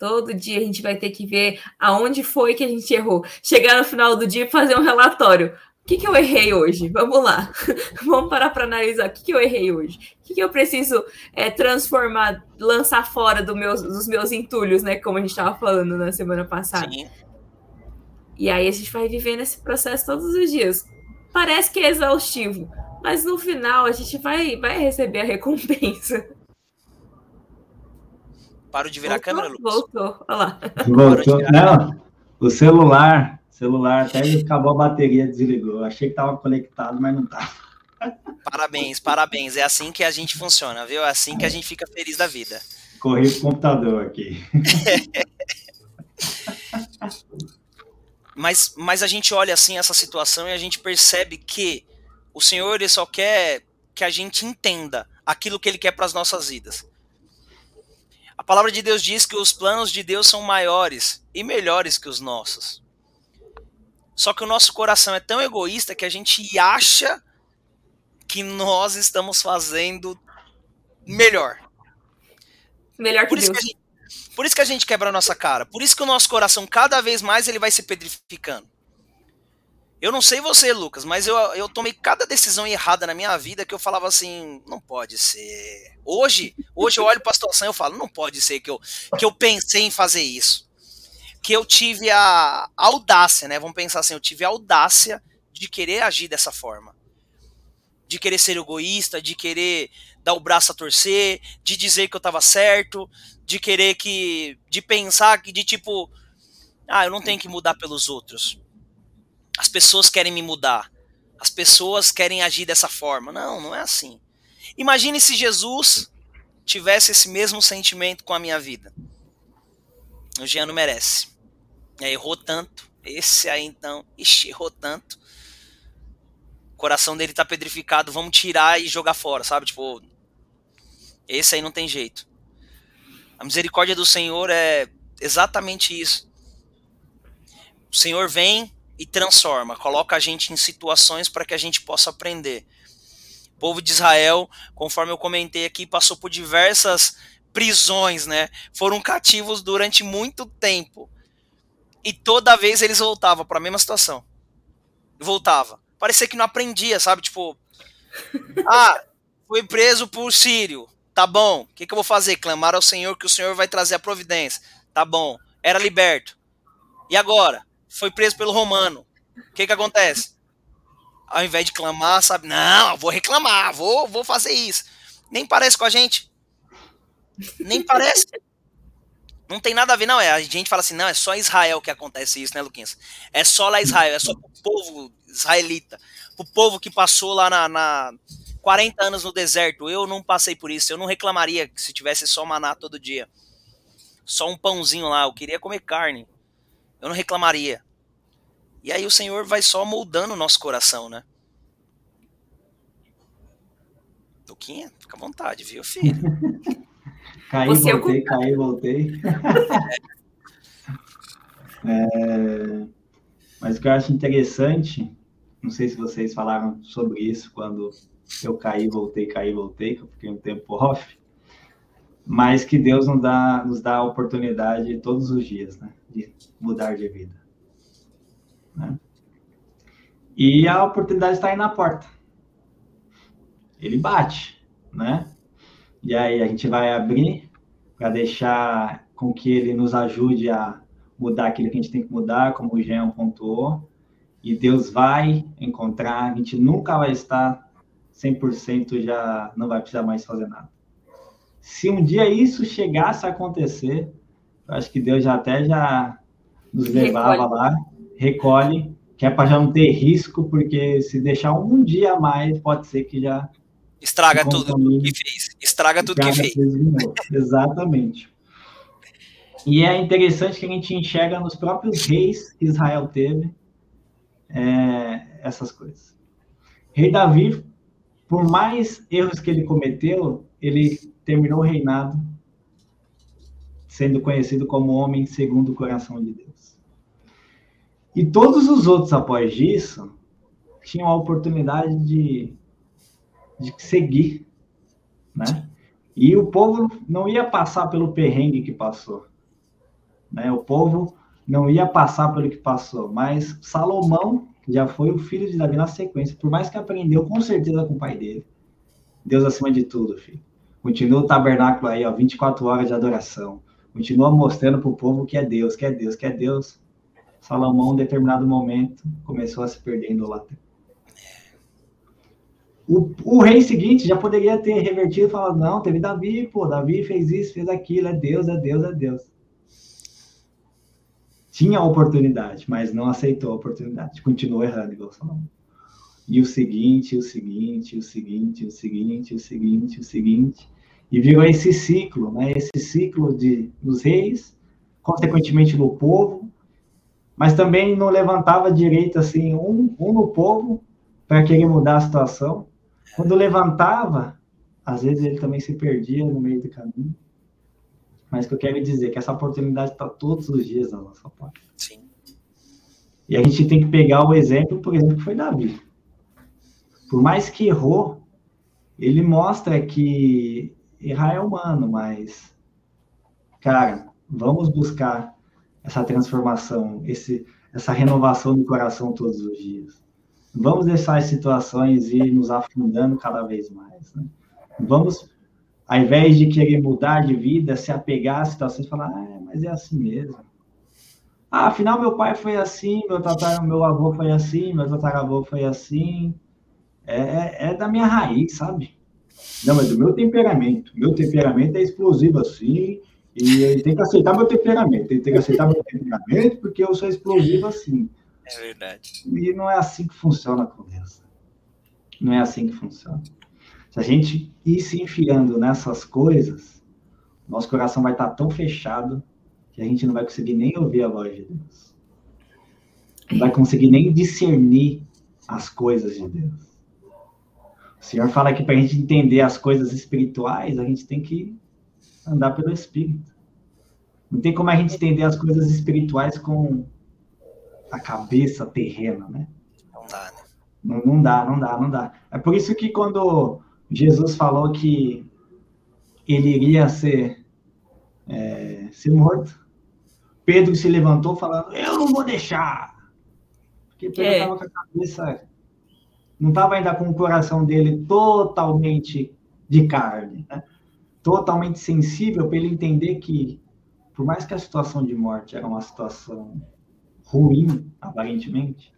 Todo dia a gente vai ter que ver aonde foi que a gente errou. Chegar no final do dia e fazer um relatório que, que eu errei hoje? Vamos lá. [laughs] Vamos parar para analisar. O que, que eu errei hoje? O que, que eu preciso é, transformar, lançar fora do meus, dos meus entulhos, né? Como a gente estava falando na semana passada. Sim. E aí a gente vai vivendo esse processo todos os dias. Parece que é exaustivo, mas no final a gente vai, vai receber a recompensa. Paro de virar voltou, a câmera, Lucas. Voltou, olha lá. Voltou. Não, o celular celular até acabou a bateria, desligou. Achei que estava conectado, mas não estava. Parabéns, parabéns. É assim que a gente funciona, viu? É assim que a gente fica feliz da vida. Corri o computador aqui. [laughs] mas, mas a gente olha assim essa situação e a gente percebe que o Senhor ele só quer que a gente entenda aquilo que ele quer para as nossas vidas. A palavra de Deus diz que os planos de Deus são maiores e melhores que os nossos. Só que o nosso coração é tão egoísta que a gente acha que nós estamos fazendo melhor. Melhor que por Deus. Isso que gente, por isso que a gente quebra a nossa cara. Por isso que o nosso coração, cada vez mais, ele vai se pedrificando. Eu não sei você, Lucas, mas eu, eu tomei cada decisão errada na minha vida que eu falava assim, não pode ser. Hoje, hoje eu olho para a situação e eu falo, não pode ser que eu, que eu pensei em fazer isso. Que eu tive a audácia, né? Vamos pensar assim, eu tive a audácia de querer agir dessa forma. De querer ser egoísta, de querer dar o braço a torcer, de dizer que eu estava certo, de querer que. de pensar que, de tipo, ah, eu não tenho que mudar pelos outros as pessoas querem me mudar. As pessoas querem agir dessa forma. Não, não é assim. Imagine se Jesus tivesse esse mesmo sentimento com a minha vida. O Jean não merece. Errou tanto. Esse aí então, ixi, errou tanto. O coração dele tá pedrificado, vamos tirar e jogar fora, sabe? Tipo, esse aí não tem jeito. A misericórdia do Senhor é exatamente isso. O Senhor vem, e transforma, coloca a gente em situações para que a gente possa aprender. O povo de Israel, conforme eu comentei aqui, passou por diversas prisões, né? Foram cativos durante muito tempo. E toda vez eles voltavam para a mesma situação. Voltava. Parecia que não aprendia, sabe? Tipo, [laughs] ah, foi preso por sírio. Tá bom. O que, que eu vou fazer? Clamar ao Senhor que o Senhor vai trazer a providência. Tá bom. Era liberto. E agora? Foi preso pelo romano. O que que acontece? Ao invés de clamar, sabe? Não, vou reclamar, vou, vou fazer isso. Nem parece com a gente. Nem parece. Não tem nada a ver, não. É, a gente fala assim, não, é só Israel que acontece isso, né, Luquinhas? É só lá Israel, é só pro povo israelita. Pro povo que passou lá na, na 40 anos no deserto. Eu não passei por isso. Eu não reclamaria se tivesse só maná todo dia. Só um pãozinho lá. Eu queria comer carne eu não reclamaria. E aí o Senhor vai só moldando o nosso coração, né? Toquinha, fica à vontade, viu, filho? [laughs] caí, Você voltei, é caí, voltei. [laughs] é, mas o que eu acho interessante, não sei se vocês falaram sobre isso quando eu caí, voltei, caí, voltei, que eu fiquei um tempo off, mas que Deus nos dá, nos dá a oportunidade todos os dias, né? De mudar de vida. Né? E a oportunidade está aí na porta. Ele bate, né? E aí a gente vai abrir para deixar com que ele nos ajude a mudar aquilo que a gente tem que mudar, como o Jean pontuou. E Deus vai encontrar, a gente nunca vai estar 100% já não vai precisar mais fazer nada. Se um dia isso chegasse a acontecer, acho que Deus já até já nos levava recolhe. lá, recolhe, que é para já não ter risco, porque se deixar um dia a mais, pode ser que já. Estraga tudo que fez. Estraga tudo que fez. [laughs] Exatamente. E é interessante que a gente enxerga nos próprios reis que Israel teve é, essas coisas. Rei Davi, por mais erros que ele cometeu, ele terminou o reinado sendo conhecido como homem segundo o coração de Deus. E todos os outros, após isso, tinham a oportunidade de, de seguir, né? E o povo não ia passar pelo perrengue que passou, né? O povo não ia passar pelo que passou, mas Salomão já foi o filho de Davi na sequência, por mais que aprendeu com certeza com o pai dele. Deus acima de tudo, filho. Continua o tabernáculo aí, ó, 24 horas de adoração continua mostrando para o povo que é Deus, que é Deus, que é Deus. Salomão, em determinado momento, começou a se perder lá. O, o rei seguinte já poderia ter revertido e falado: não, teve Davi, pô, Davi fez isso, fez aquilo, é Deus, é Deus, é Deus. tinha a oportunidade, mas não aceitou a oportunidade, continuou errando, igual Salomão. E o seguinte, o seguinte, o seguinte, o seguinte, o seguinte, o seguinte, e virou esse ciclo, né? Esse ciclo de dos reis, consequentemente do povo, mas também não levantava direito assim um, um no povo para querer mudar a situação. Quando levantava, às vezes ele também se perdia no meio do caminho. Mas o que eu quero dizer é que essa oportunidade está todos os dias na nossa porta. Sim. E a gente tem que pegar o exemplo, por exemplo, que foi Davi. Por mais que errou, ele mostra que errar é humano, mas, cara, vamos buscar essa transformação, esse, essa renovação do coração todos os dias. Vamos deixar as situações ir nos afundando cada vez mais. Né? Vamos ao invés de querer mudar de vida, se apegar às situações falar, ah, mas é assim mesmo. Ah, afinal, meu pai foi assim, meu, tatar, meu avô foi assim, meu tataravô foi assim. É, é, é da minha raiz, sabe? Não, mas do meu temperamento. Meu temperamento é explosivo assim, e ele tem que aceitar meu temperamento. Ele tem que aceitar meu temperamento porque eu sou explosivo assim. É verdade. E não é assim que funciona a conversa. Não é assim que funciona. Se a gente ir se enfiando nessas coisas, nosso coração vai estar tão fechado que a gente não vai conseguir nem ouvir a voz de Deus. Não vai conseguir nem discernir as coisas de Deus. O Senhor fala que para a gente entender as coisas espirituais, a gente tem que andar pelo Espírito. Não tem como a gente entender as coisas espirituais com a cabeça terrena, né? Não dá, né? Não, não dá, não dá, não dá. É por isso que quando Jesus falou que ele iria ser, é, ser morto. Pedro se levantou falando: Eu não vou deixar. Porque Pedro estava é. com a cabeça. Não estava ainda com o coração dele totalmente de carne, né? totalmente sensível para ele entender que, por mais que a situação de morte era uma situação ruim, aparentemente,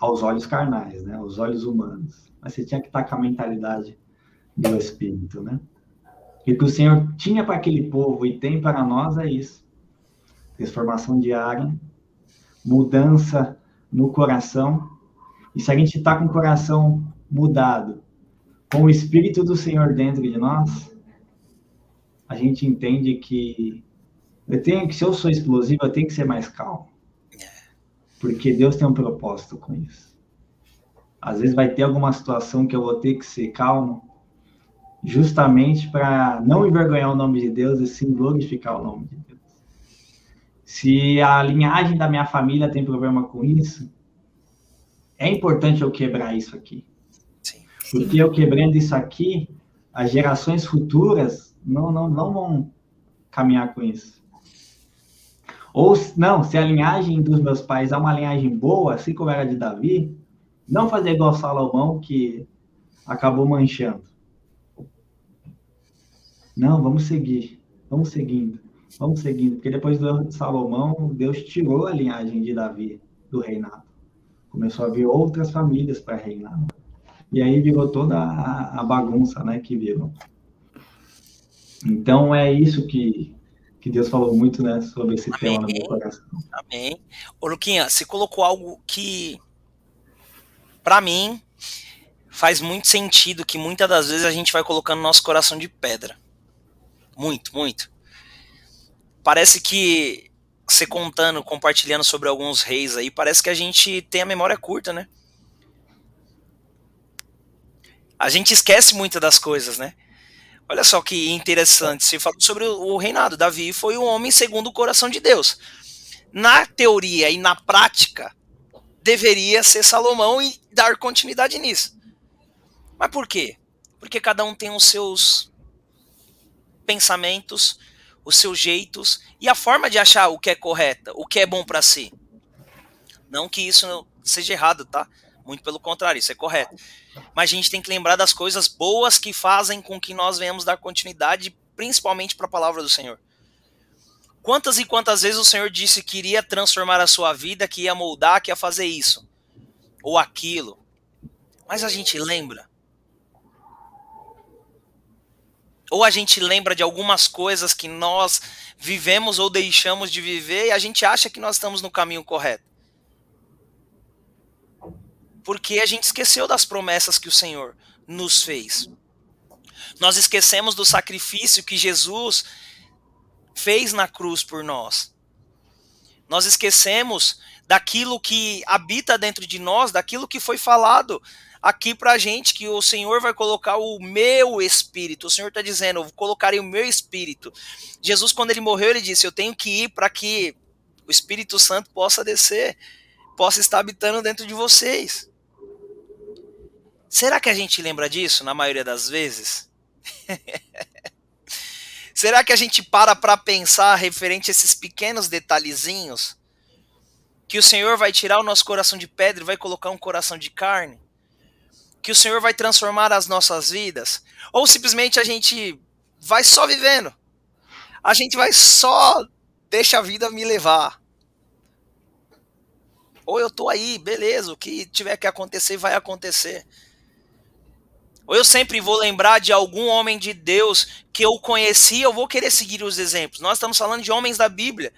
aos olhos carnais, né? aos olhos humanos mas você tinha que estar com a mentalidade do Espírito, né? E que o Senhor tinha para aquele povo e tem para nós é isso: transformação diária, mudança no coração. E se a gente está com o coração mudado, com o Espírito do Senhor dentro de nós, a gente entende que eu tenho que, se eu sou explosivo, eu tenho que ser mais calmo. Porque Deus tem um propósito com isso. Às vezes vai ter alguma situação que eu vou ter que ser calmo, justamente para não envergonhar o nome de Deus e sim glorificar o nome de Deus. Se a linhagem da minha família tem problema com isso, é importante eu quebrar isso aqui. Sim. Porque eu quebrando isso aqui, as gerações futuras não, não, não vão caminhar com isso. Ou não, se a linhagem dos meus pais é uma linhagem boa, assim como era de Davi, não fazer igual Salomão, que acabou manchando. Não, vamos seguir. Vamos seguindo. Vamos seguindo. Porque depois do Salomão, Deus tirou a linhagem de Davi do reinado. Começou a vir outras famílias para reinar. E aí virou toda a, a bagunça né, que virou. Então é isso que, que Deus falou muito né, sobre esse Amém. tema no meu coração. Amém. Ô, Luquinha, você colocou algo que para mim, faz muito sentido que muitas das vezes a gente vai colocando nosso coração de pedra. Muito, muito. Parece que você contando, compartilhando sobre alguns reis aí, parece que a gente tem a memória curta, né? A gente esquece muitas das coisas, né? Olha só que interessante. Você falou sobre o reinado. Davi foi um homem segundo o coração de Deus. Na teoria e na prática, deveria ser Salomão e dar continuidade nisso. Mas por quê? Porque cada um tem os seus pensamentos, os seus jeitos e a forma de achar o que é correta, o que é bom para si. Não que isso seja errado, tá? Muito pelo contrário, isso é correto. Mas a gente tem que lembrar das coisas boas que fazem com que nós venhamos dar continuidade, principalmente para a palavra do Senhor. Quantas e quantas vezes o Senhor disse que iria transformar a sua vida, que ia moldar, que ia fazer isso ou aquilo. Mas a gente lembra. Ou a gente lembra de algumas coisas que nós vivemos ou deixamos de viver e a gente acha que nós estamos no caminho correto. Porque a gente esqueceu das promessas que o Senhor nos fez. Nós esquecemos do sacrifício que Jesus fez na cruz por nós. Nós esquecemos daquilo que habita dentro de nós, daquilo que foi falado aqui pra gente, que o Senhor vai colocar o meu espírito. O Senhor está dizendo, eu colocarei o meu espírito. Jesus, quando ele morreu, ele disse: Eu tenho que ir para que o Espírito Santo possa descer, possa estar habitando dentro de vocês. Será que a gente lembra disso na maioria das vezes? [laughs] Será que a gente para para pensar referente a esses pequenos detalhezinhos? Que o Senhor vai tirar o nosso coração de pedra e vai colocar um coração de carne? Que o Senhor vai transformar as nossas vidas? Ou simplesmente a gente vai só vivendo? A gente vai só deixa a vida me levar? Ou eu tô aí, beleza, o que tiver que acontecer vai acontecer. Ou eu sempre vou lembrar de algum homem de Deus que eu conheci, eu vou querer seguir os exemplos. Nós estamos falando de homens da Bíblia.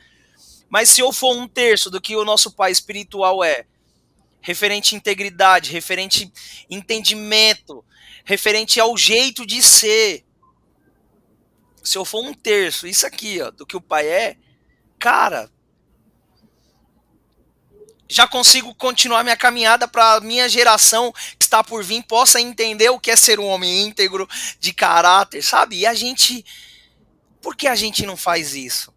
Mas se eu for um terço do que o nosso pai espiritual é, referente à integridade, referente entendimento, referente ao jeito de ser, se eu for um terço, isso aqui, ó, do que o pai é, cara, já consigo continuar minha caminhada para minha geração que está por vir possa entender o que é ser um homem íntegro, de caráter, sabe? E a gente. Por que a gente não faz isso?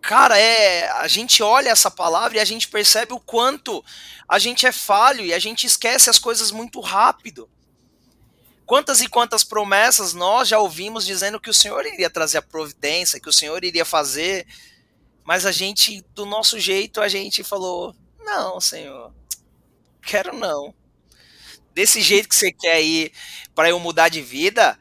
Cara, é, a gente olha essa palavra e a gente percebe o quanto a gente é falho e a gente esquece as coisas muito rápido. Quantas e quantas promessas nós já ouvimos dizendo que o Senhor iria trazer a providência, que o Senhor iria fazer, mas a gente, do nosso jeito, a gente falou: não, Senhor, quero não. Desse jeito que você quer ir para eu mudar de vida,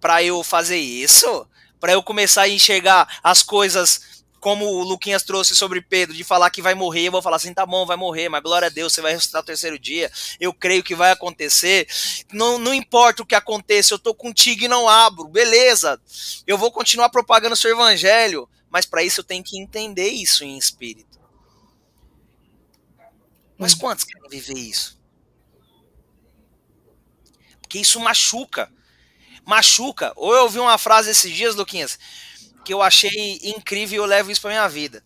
para eu fazer isso, para eu começar a enxergar as coisas como o Luquinhas trouxe sobre Pedro, de falar que vai morrer, eu vou falar assim, tá bom, vai morrer, mas glória a Deus, você vai ressuscitar o terceiro dia, eu creio que vai acontecer, não, não importa o que aconteça, eu tô contigo e não abro, beleza, eu vou continuar propagando o seu evangelho, mas para isso eu tenho que entender isso em espírito. Mas hum. quantos querem viver isso? Porque isso machuca. Machuca. Ou eu ouvi uma frase esses dias, Luquinhas, que eu achei incrível e eu levo isso pra minha vida.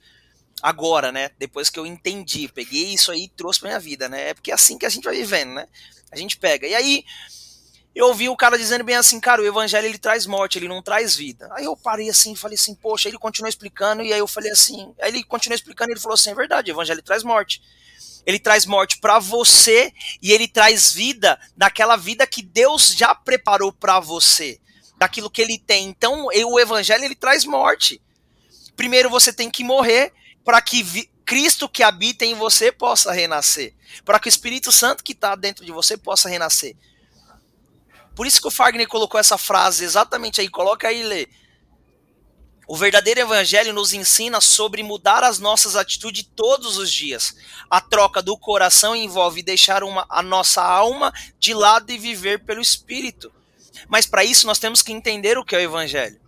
Agora, né? Depois que eu entendi, peguei isso aí e trouxe pra minha vida, né? É porque é assim que a gente vai vivendo, né? A gente pega. E aí, eu ouvi o cara dizendo bem assim, cara, o evangelho ele traz morte, ele não traz vida. Aí eu parei assim, falei assim, poxa, ele continuou explicando, e aí eu falei assim, aí ele continuou explicando e ele falou assim, é verdade, o evangelho traz morte. Ele traz morte para você e ele traz vida daquela vida que Deus já preparou para você, daquilo que ele tem. Então, o evangelho ele traz morte. Primeiro você tem que morrer para que Cristo que habita em você possa renascer, para que o Espírito Santo que está dentro de você possa renascer. Por isso que o Fagner colocou essa frase exatamente aí, coloca aí, Lê. O verdadeiro evangelho nos ensina sobre mudar as nossas atitudes todos os dias. A troca do coração envolve deixar uma, a nossa alma de lado e viver pelo espírito. Mas para isso nós temos que entender o que é o evangelho.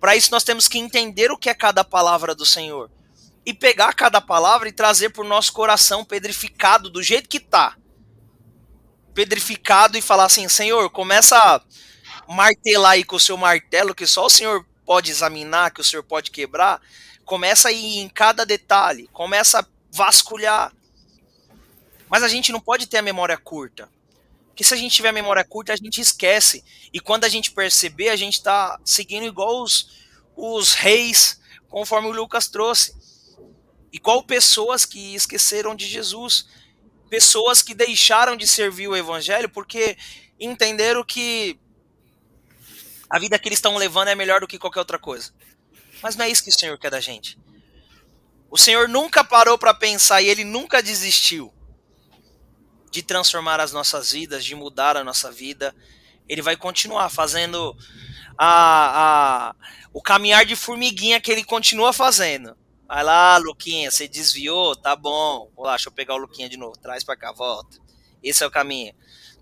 Para isso nós temos que entender o que é cada palavra do Senhor. E pegar cada palavra e trazer para o nosso coração pedrificado do jeito que está pedrificado e falar assim: Senhor, começa a martelar aí com o seu martelo, que só o Senhor pode examinar, que o Senhor pode quebrar. Começa a ir em cada detalhe, começa a vasculhar. Mas a gente não pode ter a memória curta. Porque se a gente tiver memória curta, a gente esquece. E quando a gente perceber, a gente está seguindo igual os, os reis, conforme o Lucas trouxe. Igual pessoas que esqueceram de Jesus pessoas que deixaram de servir o evangelho porque entenderam que a vida que eles estão levando é melhor do que qualquer outra coisa. Mas não é isso que o Senhor quer da gente. O Senhor nunca parou para pensar e ele nunca desistiu de transformar as nossas vidas, de mudar a nossa vida. Ele vai continuar fazendo a, a, o caminhar de formiguinha que ele continua fazendo. Vai lá, Luquinha, você desviou, tá bom. Vou lá, deixa eu pegar o Luquinha de novo. Traz pra cá, volta. Esse é o caminho.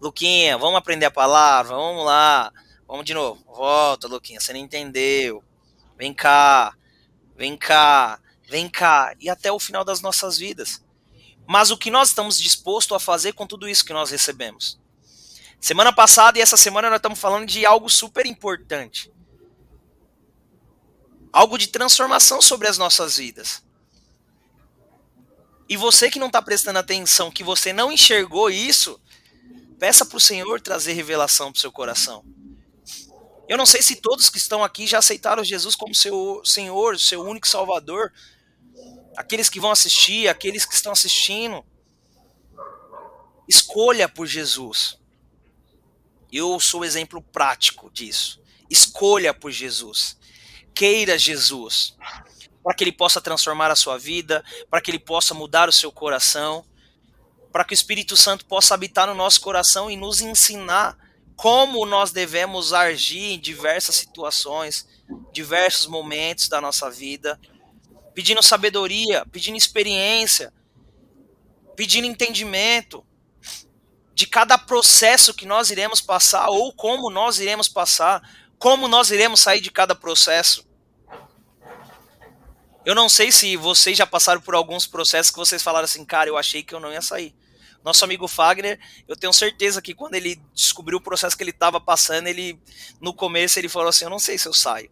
Luquinha, vamos aprender a palavra, vamos lá. Vamos de novo. Volta, Luquinha, você não entendeu. Vem cá, vem cá, vem cá. E até o final das nossas vidas. Mas o que nós estamos dispostos a fazer com tudo isso que nós recebemos? Semana passada e essa semana nós estamos falando de algo super importante. Algo de transformação sobre as nossas vidas. E você que não está prestando atenção, que você não enxergou isso, peça para o Senhor trazer revelação para o seu coração. Eu não sei se todos que estão aqui já aceitaram Jesus como seu Senhor, seu único Salvador. Aqueles que vão assistir, aqueles que estão assistindo. Escolha por Jesus. Eu sou exemplo prático disso. Escolha por Jesus. Queira Jesus para que ele possa transformar a sua vida, para que ele possa mudar o seu coração, para que o Espírito Santo possa habitar no nosso coração e nos ensinar como nós devemos agir em diversas situações, diversos momentos da nossa vida, pedindo sabedoria, pedindo experiência, pedindo entendimento de cada processo que nós iremos passar ou como nós iremos passar, como nós iremos sair de cada processo. Eu não sei se vocês já passaram por alguns processos que vocês falaram assim, cara, eu achei que eu não ia sair. Nosso amigo Fagner, eu tenho certeza que quando ele descobriu o processo que ele estava passando, ele no começo ele falou assim, eu não sei se eu saio.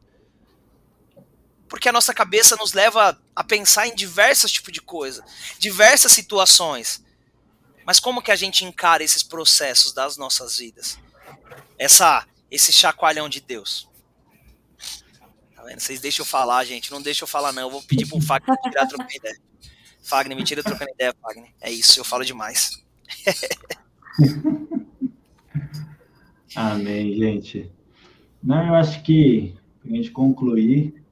Porque a nossa cabeça nos leva a pensar em diversos tipos de coisa, diversas situações. Mas como que a gente encara esses processos das nossas vidas? Essa esse chacoalhão de Deus vendo? Vocês deixam eu falar, gente. Não deixa eu falar, não. Eu vou pedir pro Fagner tirar trocando ideia. Fagner, me tira trocando ideia, Fagner. É isso, eu falo demais. [laughs] Amém, gente. Não, eu acho que, para a gente concluir,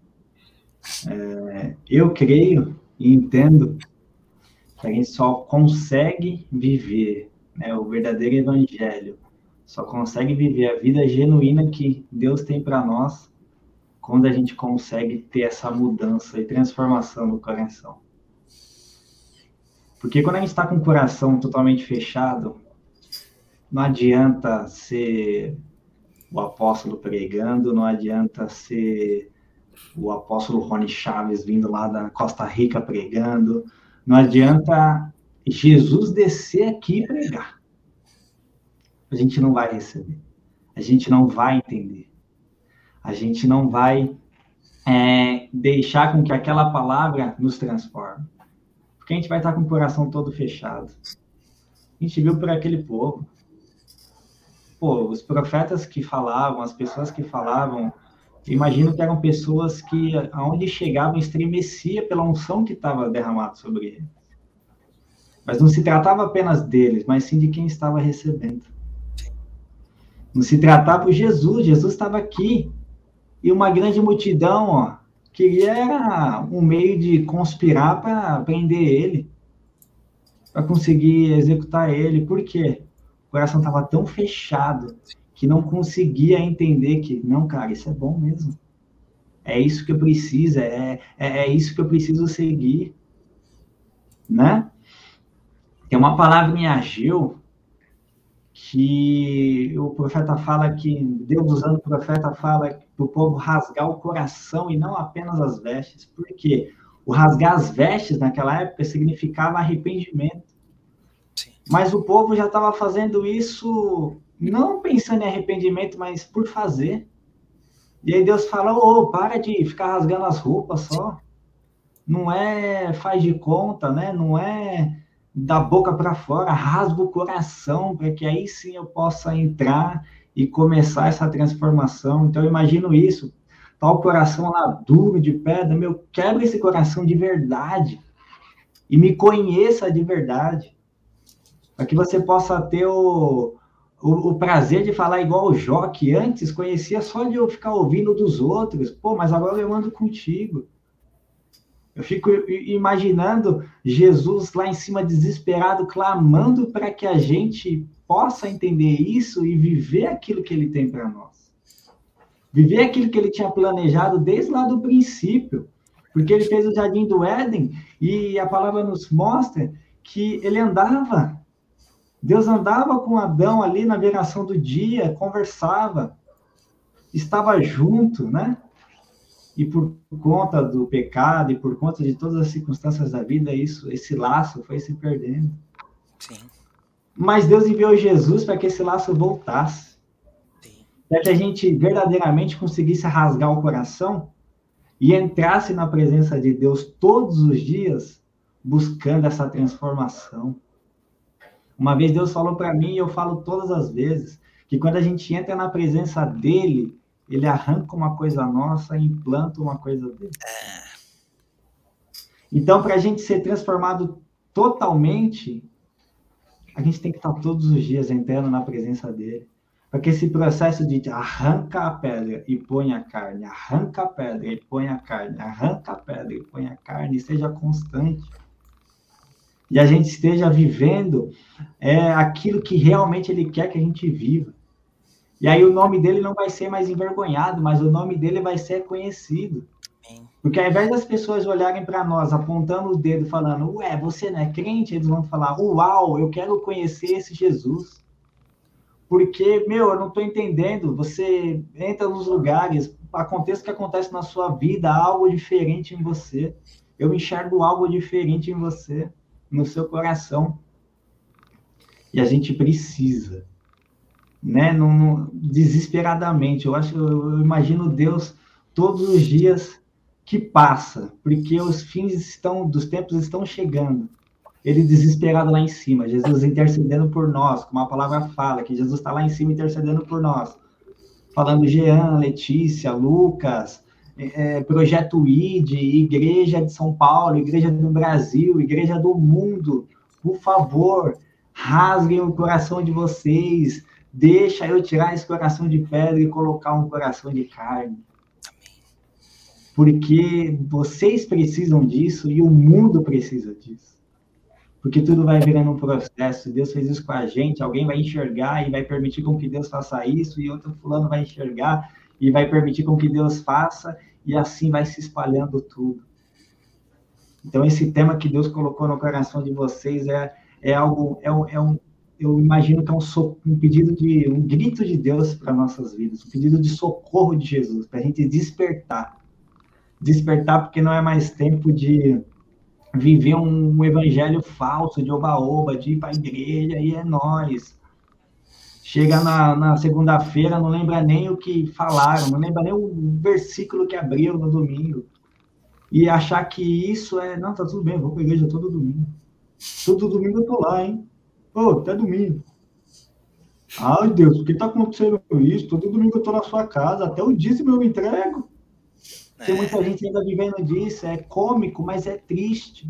é, eu creio e entendo que a gente só consegue viver né, o verdadeiro evangelho, só consegue viver a vida genuína que Deus tem para nós quando a gente consegue ter essa mudança e transformação no coração. Porque quando a gente está com o coração totalmente fechado, não adianta ser o apóstolo pregando, não adianta ser o apóstolo Rony Chaves vindo lá da Costa Rica pregando, não adianta Jesus descer aqui e pregar. A gente não vai receber, a gente não vai entender a gente não vai é, deixar com que aquela palavra nos transforme. Porque a gente vai estar com o coração todo fechado. A gente viu por aquele povo. Pô, os profetas que falavam, as pessoas que falavam, imagino que eram pessoas que, aonde chegavam, estremecia pela unção que estava derramada sobre eles. Mas não se tratava apenas deles, mas sim de quem estava recebendo. Não se tratava de Jesus, Jesus estava aqui, e uma grande multidão ó, queria um meio de conspirar para prender ele, para conseguir executar ele. Por quê? O coração estava tão fechado que não conseguia entender que, não, cara, isso é bom mesmo. É isso que eu preciso, é, é, é isso que eu preciso seguir. Né? Tem uma palavra em Ageu que o profeta fala que Deus usando o profeta fala para o povo rasgar o coração e não apenas as vestes. Por quê? O rasgar as vestes naquela época significava arrependimento. Sim. Mas o povo já estava fazendo isso não pensando em arrependimento, mas por fazer. E aí Deus fala: ô, oh, para de ficar rasgando as roupas só. Não é faz de conta, né? Não é da boca para fora, rasga o coração, para que aí sim eu possa entrar e começar essa transformação. Então, eu imagino isso. Tá o coração lá duro, de pedra, meu, quebra esse coração de verdade e me conheça de verdade, para que você possa ter o, o, o, prazer de falar igual o Jó, que antes conhecia só de eu ficar ouvindo dos outros, pô, mas agora eu ando contigo. Eu fico imaginando Jesus lá em cima desesperado, clamando para que a gente possa entender isso e viver aquilo que ele tem para nós. Viver aquilo que ele tinha planejado desde lá do princípio. Porque ele fez o jardim do Éden e a palavra nos mostra que ele andava Deus andava com Adão ali na viração do dia, conversava, estava junto, né? E por conta do pecado e por conta de todas as circunstâncias da vida, isso, esse laço foi se perdendo. Sim. Mas Deus enviou Jesus para que esse laço voltasse. Para que a gente verdadeiramente conseguisse rasgar o coração e entrasse na presença de Deus todos os dias, buscando essa transformação. Uma vez Deus falou para mim, e eu falo todas as vezes, que quando a gente entra na presença dele, ele arranca uma coisa nossa e implanta uma coisa dele. Então, para a gente ser transformado totalmente, a gente tem que estar todos os dias entrando na presença dele. Para que esse processo de arranca a pedra e põe a carne, arranca a pedra e põe a carne, arranca a pedra e põe a carne, seja constante e a gente esteja vivendo é, aquilo que realmente Ele quer que a gente viva. E aí o nome dele não vai ser mais envergonhado, mas o nome dele vai ser conhecido. Porque ao invés das pessoas olharem para nós, apontando o dedo, falando, ué, você não é crente, eles vão falar, uau, eu quero conhecer esse Jesus. Porque, meu, eu não estou entendendo. Você entra nos lugares, aconteça o que acontece na sua vida, algo diferente em você. Eu enxergo algo diferente em você no seu coração. E a gente precisa, né? Não, desesperadamente. Eu acho, eu imagino Deus todos os dias que passa, porque os fins estão dos tempos estão chegando. Ele desesperado lá em cima, Jesus intercedendo por nós, como a palavra fala, que Jesus está lá em cima intercedendo por nós. Falando Jean, Letícia, Lucas, é, Projeto ID, Igreja de São Paulo, Igreja do Brasil, Igreja do mundo, por favor, rasguem o coração de vocês, deixa eu tirar esse coração de pedra e colocar um coração de carne. Porque vocês precisam disso e o mundo precisa disso. Porque tudo vai virando um processo. Deus fez isso com a gente, alguém vai enxergar e vai permitir com que Deus faça isso, e outro fulano vai enxergar e vai permitir com que Deus faça, e assim vai se espalhando tudo. Então, esse tema que Deus colocou no coração de vocês é, é algo, é um, é um eu imagino que é um, so, um pedido de, um grito de Deus para nossas vidas, um pedido de socorro de Jesus, para a gente despertar. Despertar porque não é mais tempo de viver um, um evangelho falso, de oba-oba, de ir para a igreja e é nós. Chega na, na segunda-feira, não lembra nem o que falaram, não lembra nem o versículo que abriu no domingo. E achar que isso é, não, tá tudo bem, vou para a igreja todo domingo. Todo domingo eu tô lá, hein? Ô, até domingo. Ai, Deus, por que tá acontecendo isso? Todo domingo eu tô na sua casa, até o dízimo eu me entrego. É. Tem muita gente ainda vivendo disso, é cômico, mas é triste.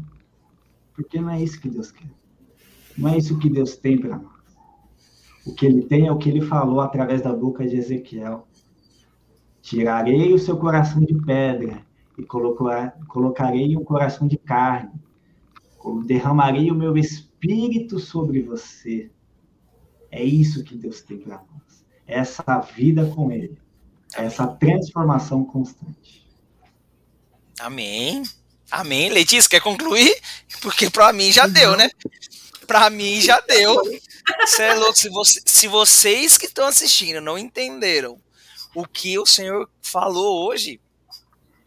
Porque não é isso que Deus quer. Não é isso que Deus tem para nós. O que ele tem é o que ele falou através da boca de Ezequiel. Tirarei o seu coração de pedra e colocarei um coração de carne. Derramarei o meu espírito sobre você. É isso que Deus tem para nós. É essa vida com Ele. É essa transformação constante. Amém. Amém. Letícia, quer concluir? Porque para mim já deu, né? Para mim já deu. Você é louco. Se, você, se vocês que estão assistindo não entenderam o que o Senhor falou hoje,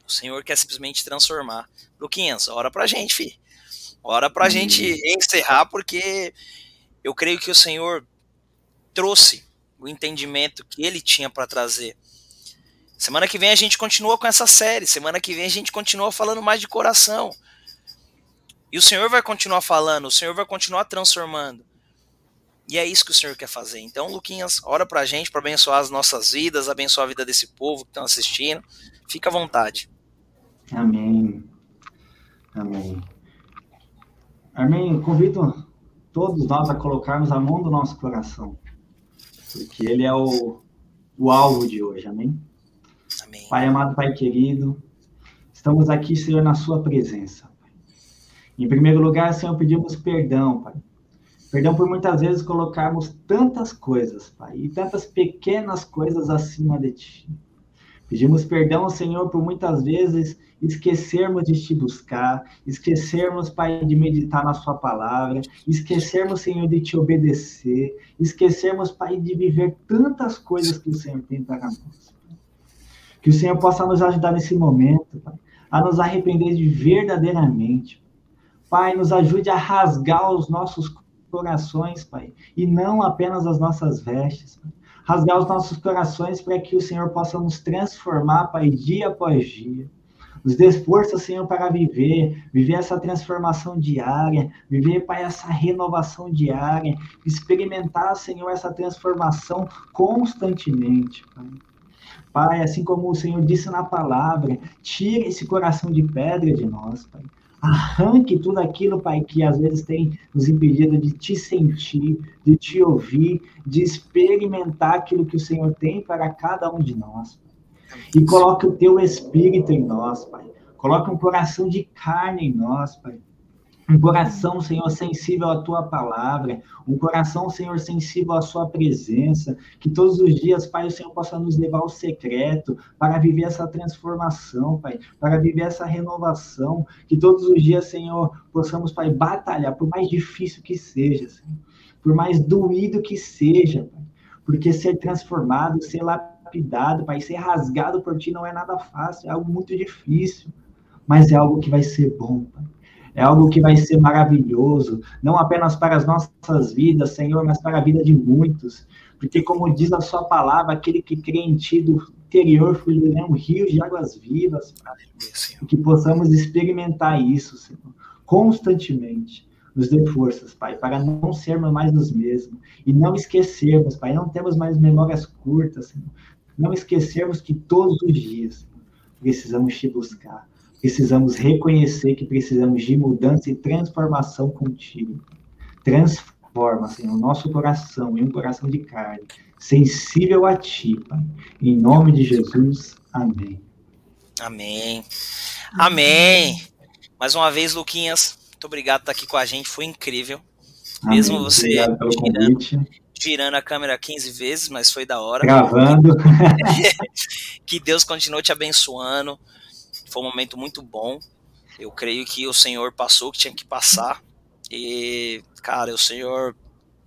o Senhor quer simplesmente transformar. Luquinhas, ora pra gente, fi. Ora pra hum. gente encerrar, porque eu creio que o Senhor trouxe o entendimento que ele tinha para trazer. Semana que vem a gente continua com essa série. Semana que vem a gente continua falando mais de coração. E o Senhor vai continuar falando, o Senhor vai continuar transformando. E é isso que o Senhor quer fazer. Então, Luquinhas, ora pra gente, para abençoar as nossas vidas, abençoar a vida desse povo que estão assistindo. Fica à vontade. Amém. Amém. Amém. convido todos nós a colocarmos a mão do nosso coração. Porque ele é o, o alvo de hoje. Amém? Amém. Pai amado, Pai querido, estamos aqui, Senhor, na sua presença. Em primeiro lugar, Senhor, pedimos perdão, Pai Perdão por muitas vezes colocarmos tantas coisas, Pai, e tantas pequenas coisas acima de Ti. Pedimos perdão, Senhor, por muitas vezes esquecermos de te buscar, esquecermos, Pai, de meditar na Sua palavra, esquecermos, Senhor, de te obedecer, esquecermos, Pai, de viver tantas coisas que o Senhor tem para nós. Que o Senhor possa nos ajudar nesse momento, Pai, a nos arrepender de verdadeiramente. Pai, nos ajude a rasgar os nossos corações, Pai, e não apenas as nossas vestes, Pai. Rasgar os nossos corações para que o Senhor possa nos transformar, Pai, dia após dia. Nos dê força, Senhor, para viver, viver essa transformação diária, viver, Pai, essa renovação diária, experimentar, Senhor, essa transformação constantemente, Pai. Pai, assim como o Senhor disse na palavra, tira esse coração de pedra de nós, Pai. Arranque tudo aquilo, Pai, que às vezes tem nos impedido de te sentir, de te ouvir, de experimentar aquilo que o Senhor tem para cada um de nós. E coloque o teu espírito em nós, Pai. Coloque um coração de carne em nós, Pai. Um coração, Senhor, sensível à tua palavra, um coração, Senhor, sensível à sua presença, que todos os dias, Pai, o Senhor possa nos levar ao secreto para viver essa transformação, Pai, para viver essa renovação, que todos os dias, Senhor, possamos, Pai, batalhar, por mais difícil que seja, Senhor, por mais doído que seja, Pai, porque ser transformado, ser lapidado, Pai, ser rasgado por Ti não é nada fácil, é algo muito difícil, mas é algo que vai ser bom, Pai é algo que vai ser maravilhoso, não apenas para as nossas vidas, Senhor, mas para a vida de muitos. Porque, como diz a Sua palavra, aquele que crê em Ti do interior fluirá um rio de águas vivas. E que possamos experimentar isso, Senhor, constantemente. Nos dê forças, Pai, para não sermos mais os mesmos. E não esquecermos, Pai, não temos mais memórias curtas, Senhor. Não esquecermos que todos os dias precisamos te buscar precisamos reconhecer que precisamos de mudança e transformação contigo. Transforma, Senhor, o nosso coração em um coração de carne, sensível a Ti, Pai. Em nome de Jesus, amém. Amém. Amém. Mais uma vez, Luquinhas, muito obrigado por estar aqui com a gente, foi incrível. Amém. Mesmo você girando, girando, a câmera 15 vezes, mas foi da hora. Gravando. [laughs] que Deus continue te abençoando. Foi um momento muito bom. Eu creio que o Senhor passou o que tinha que passar. E, cara, o Senhor.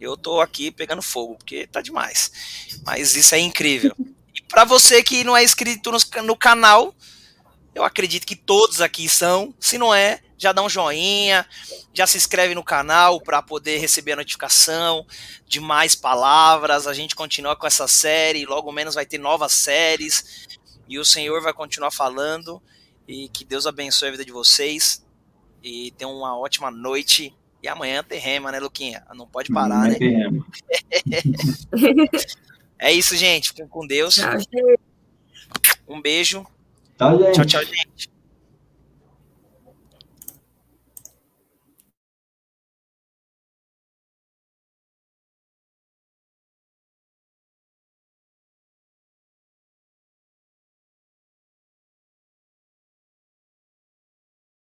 Eu tô aqui pegando fogo, porque tá demais. Mas isso é incrível. E para você que não é inscrito no, no canal, eu acredito que todos aqui são. Se não é, já dá um joinha, já se inscreve no canal para poder receber a notificação de mais palavras. A gente continua com essa série, logo menos vai ter novas séries e o Senhor vai continuar falando. E que Deus abençoe a vida de vocês. E tenham uma ótima noite. E amanhã tem rema, né, Luquinha? Não pode parar, né? [laughs] é isso, gente. Fiquem com Deus. Um beijo. Tchau, gente. Tchau, tchau, gente.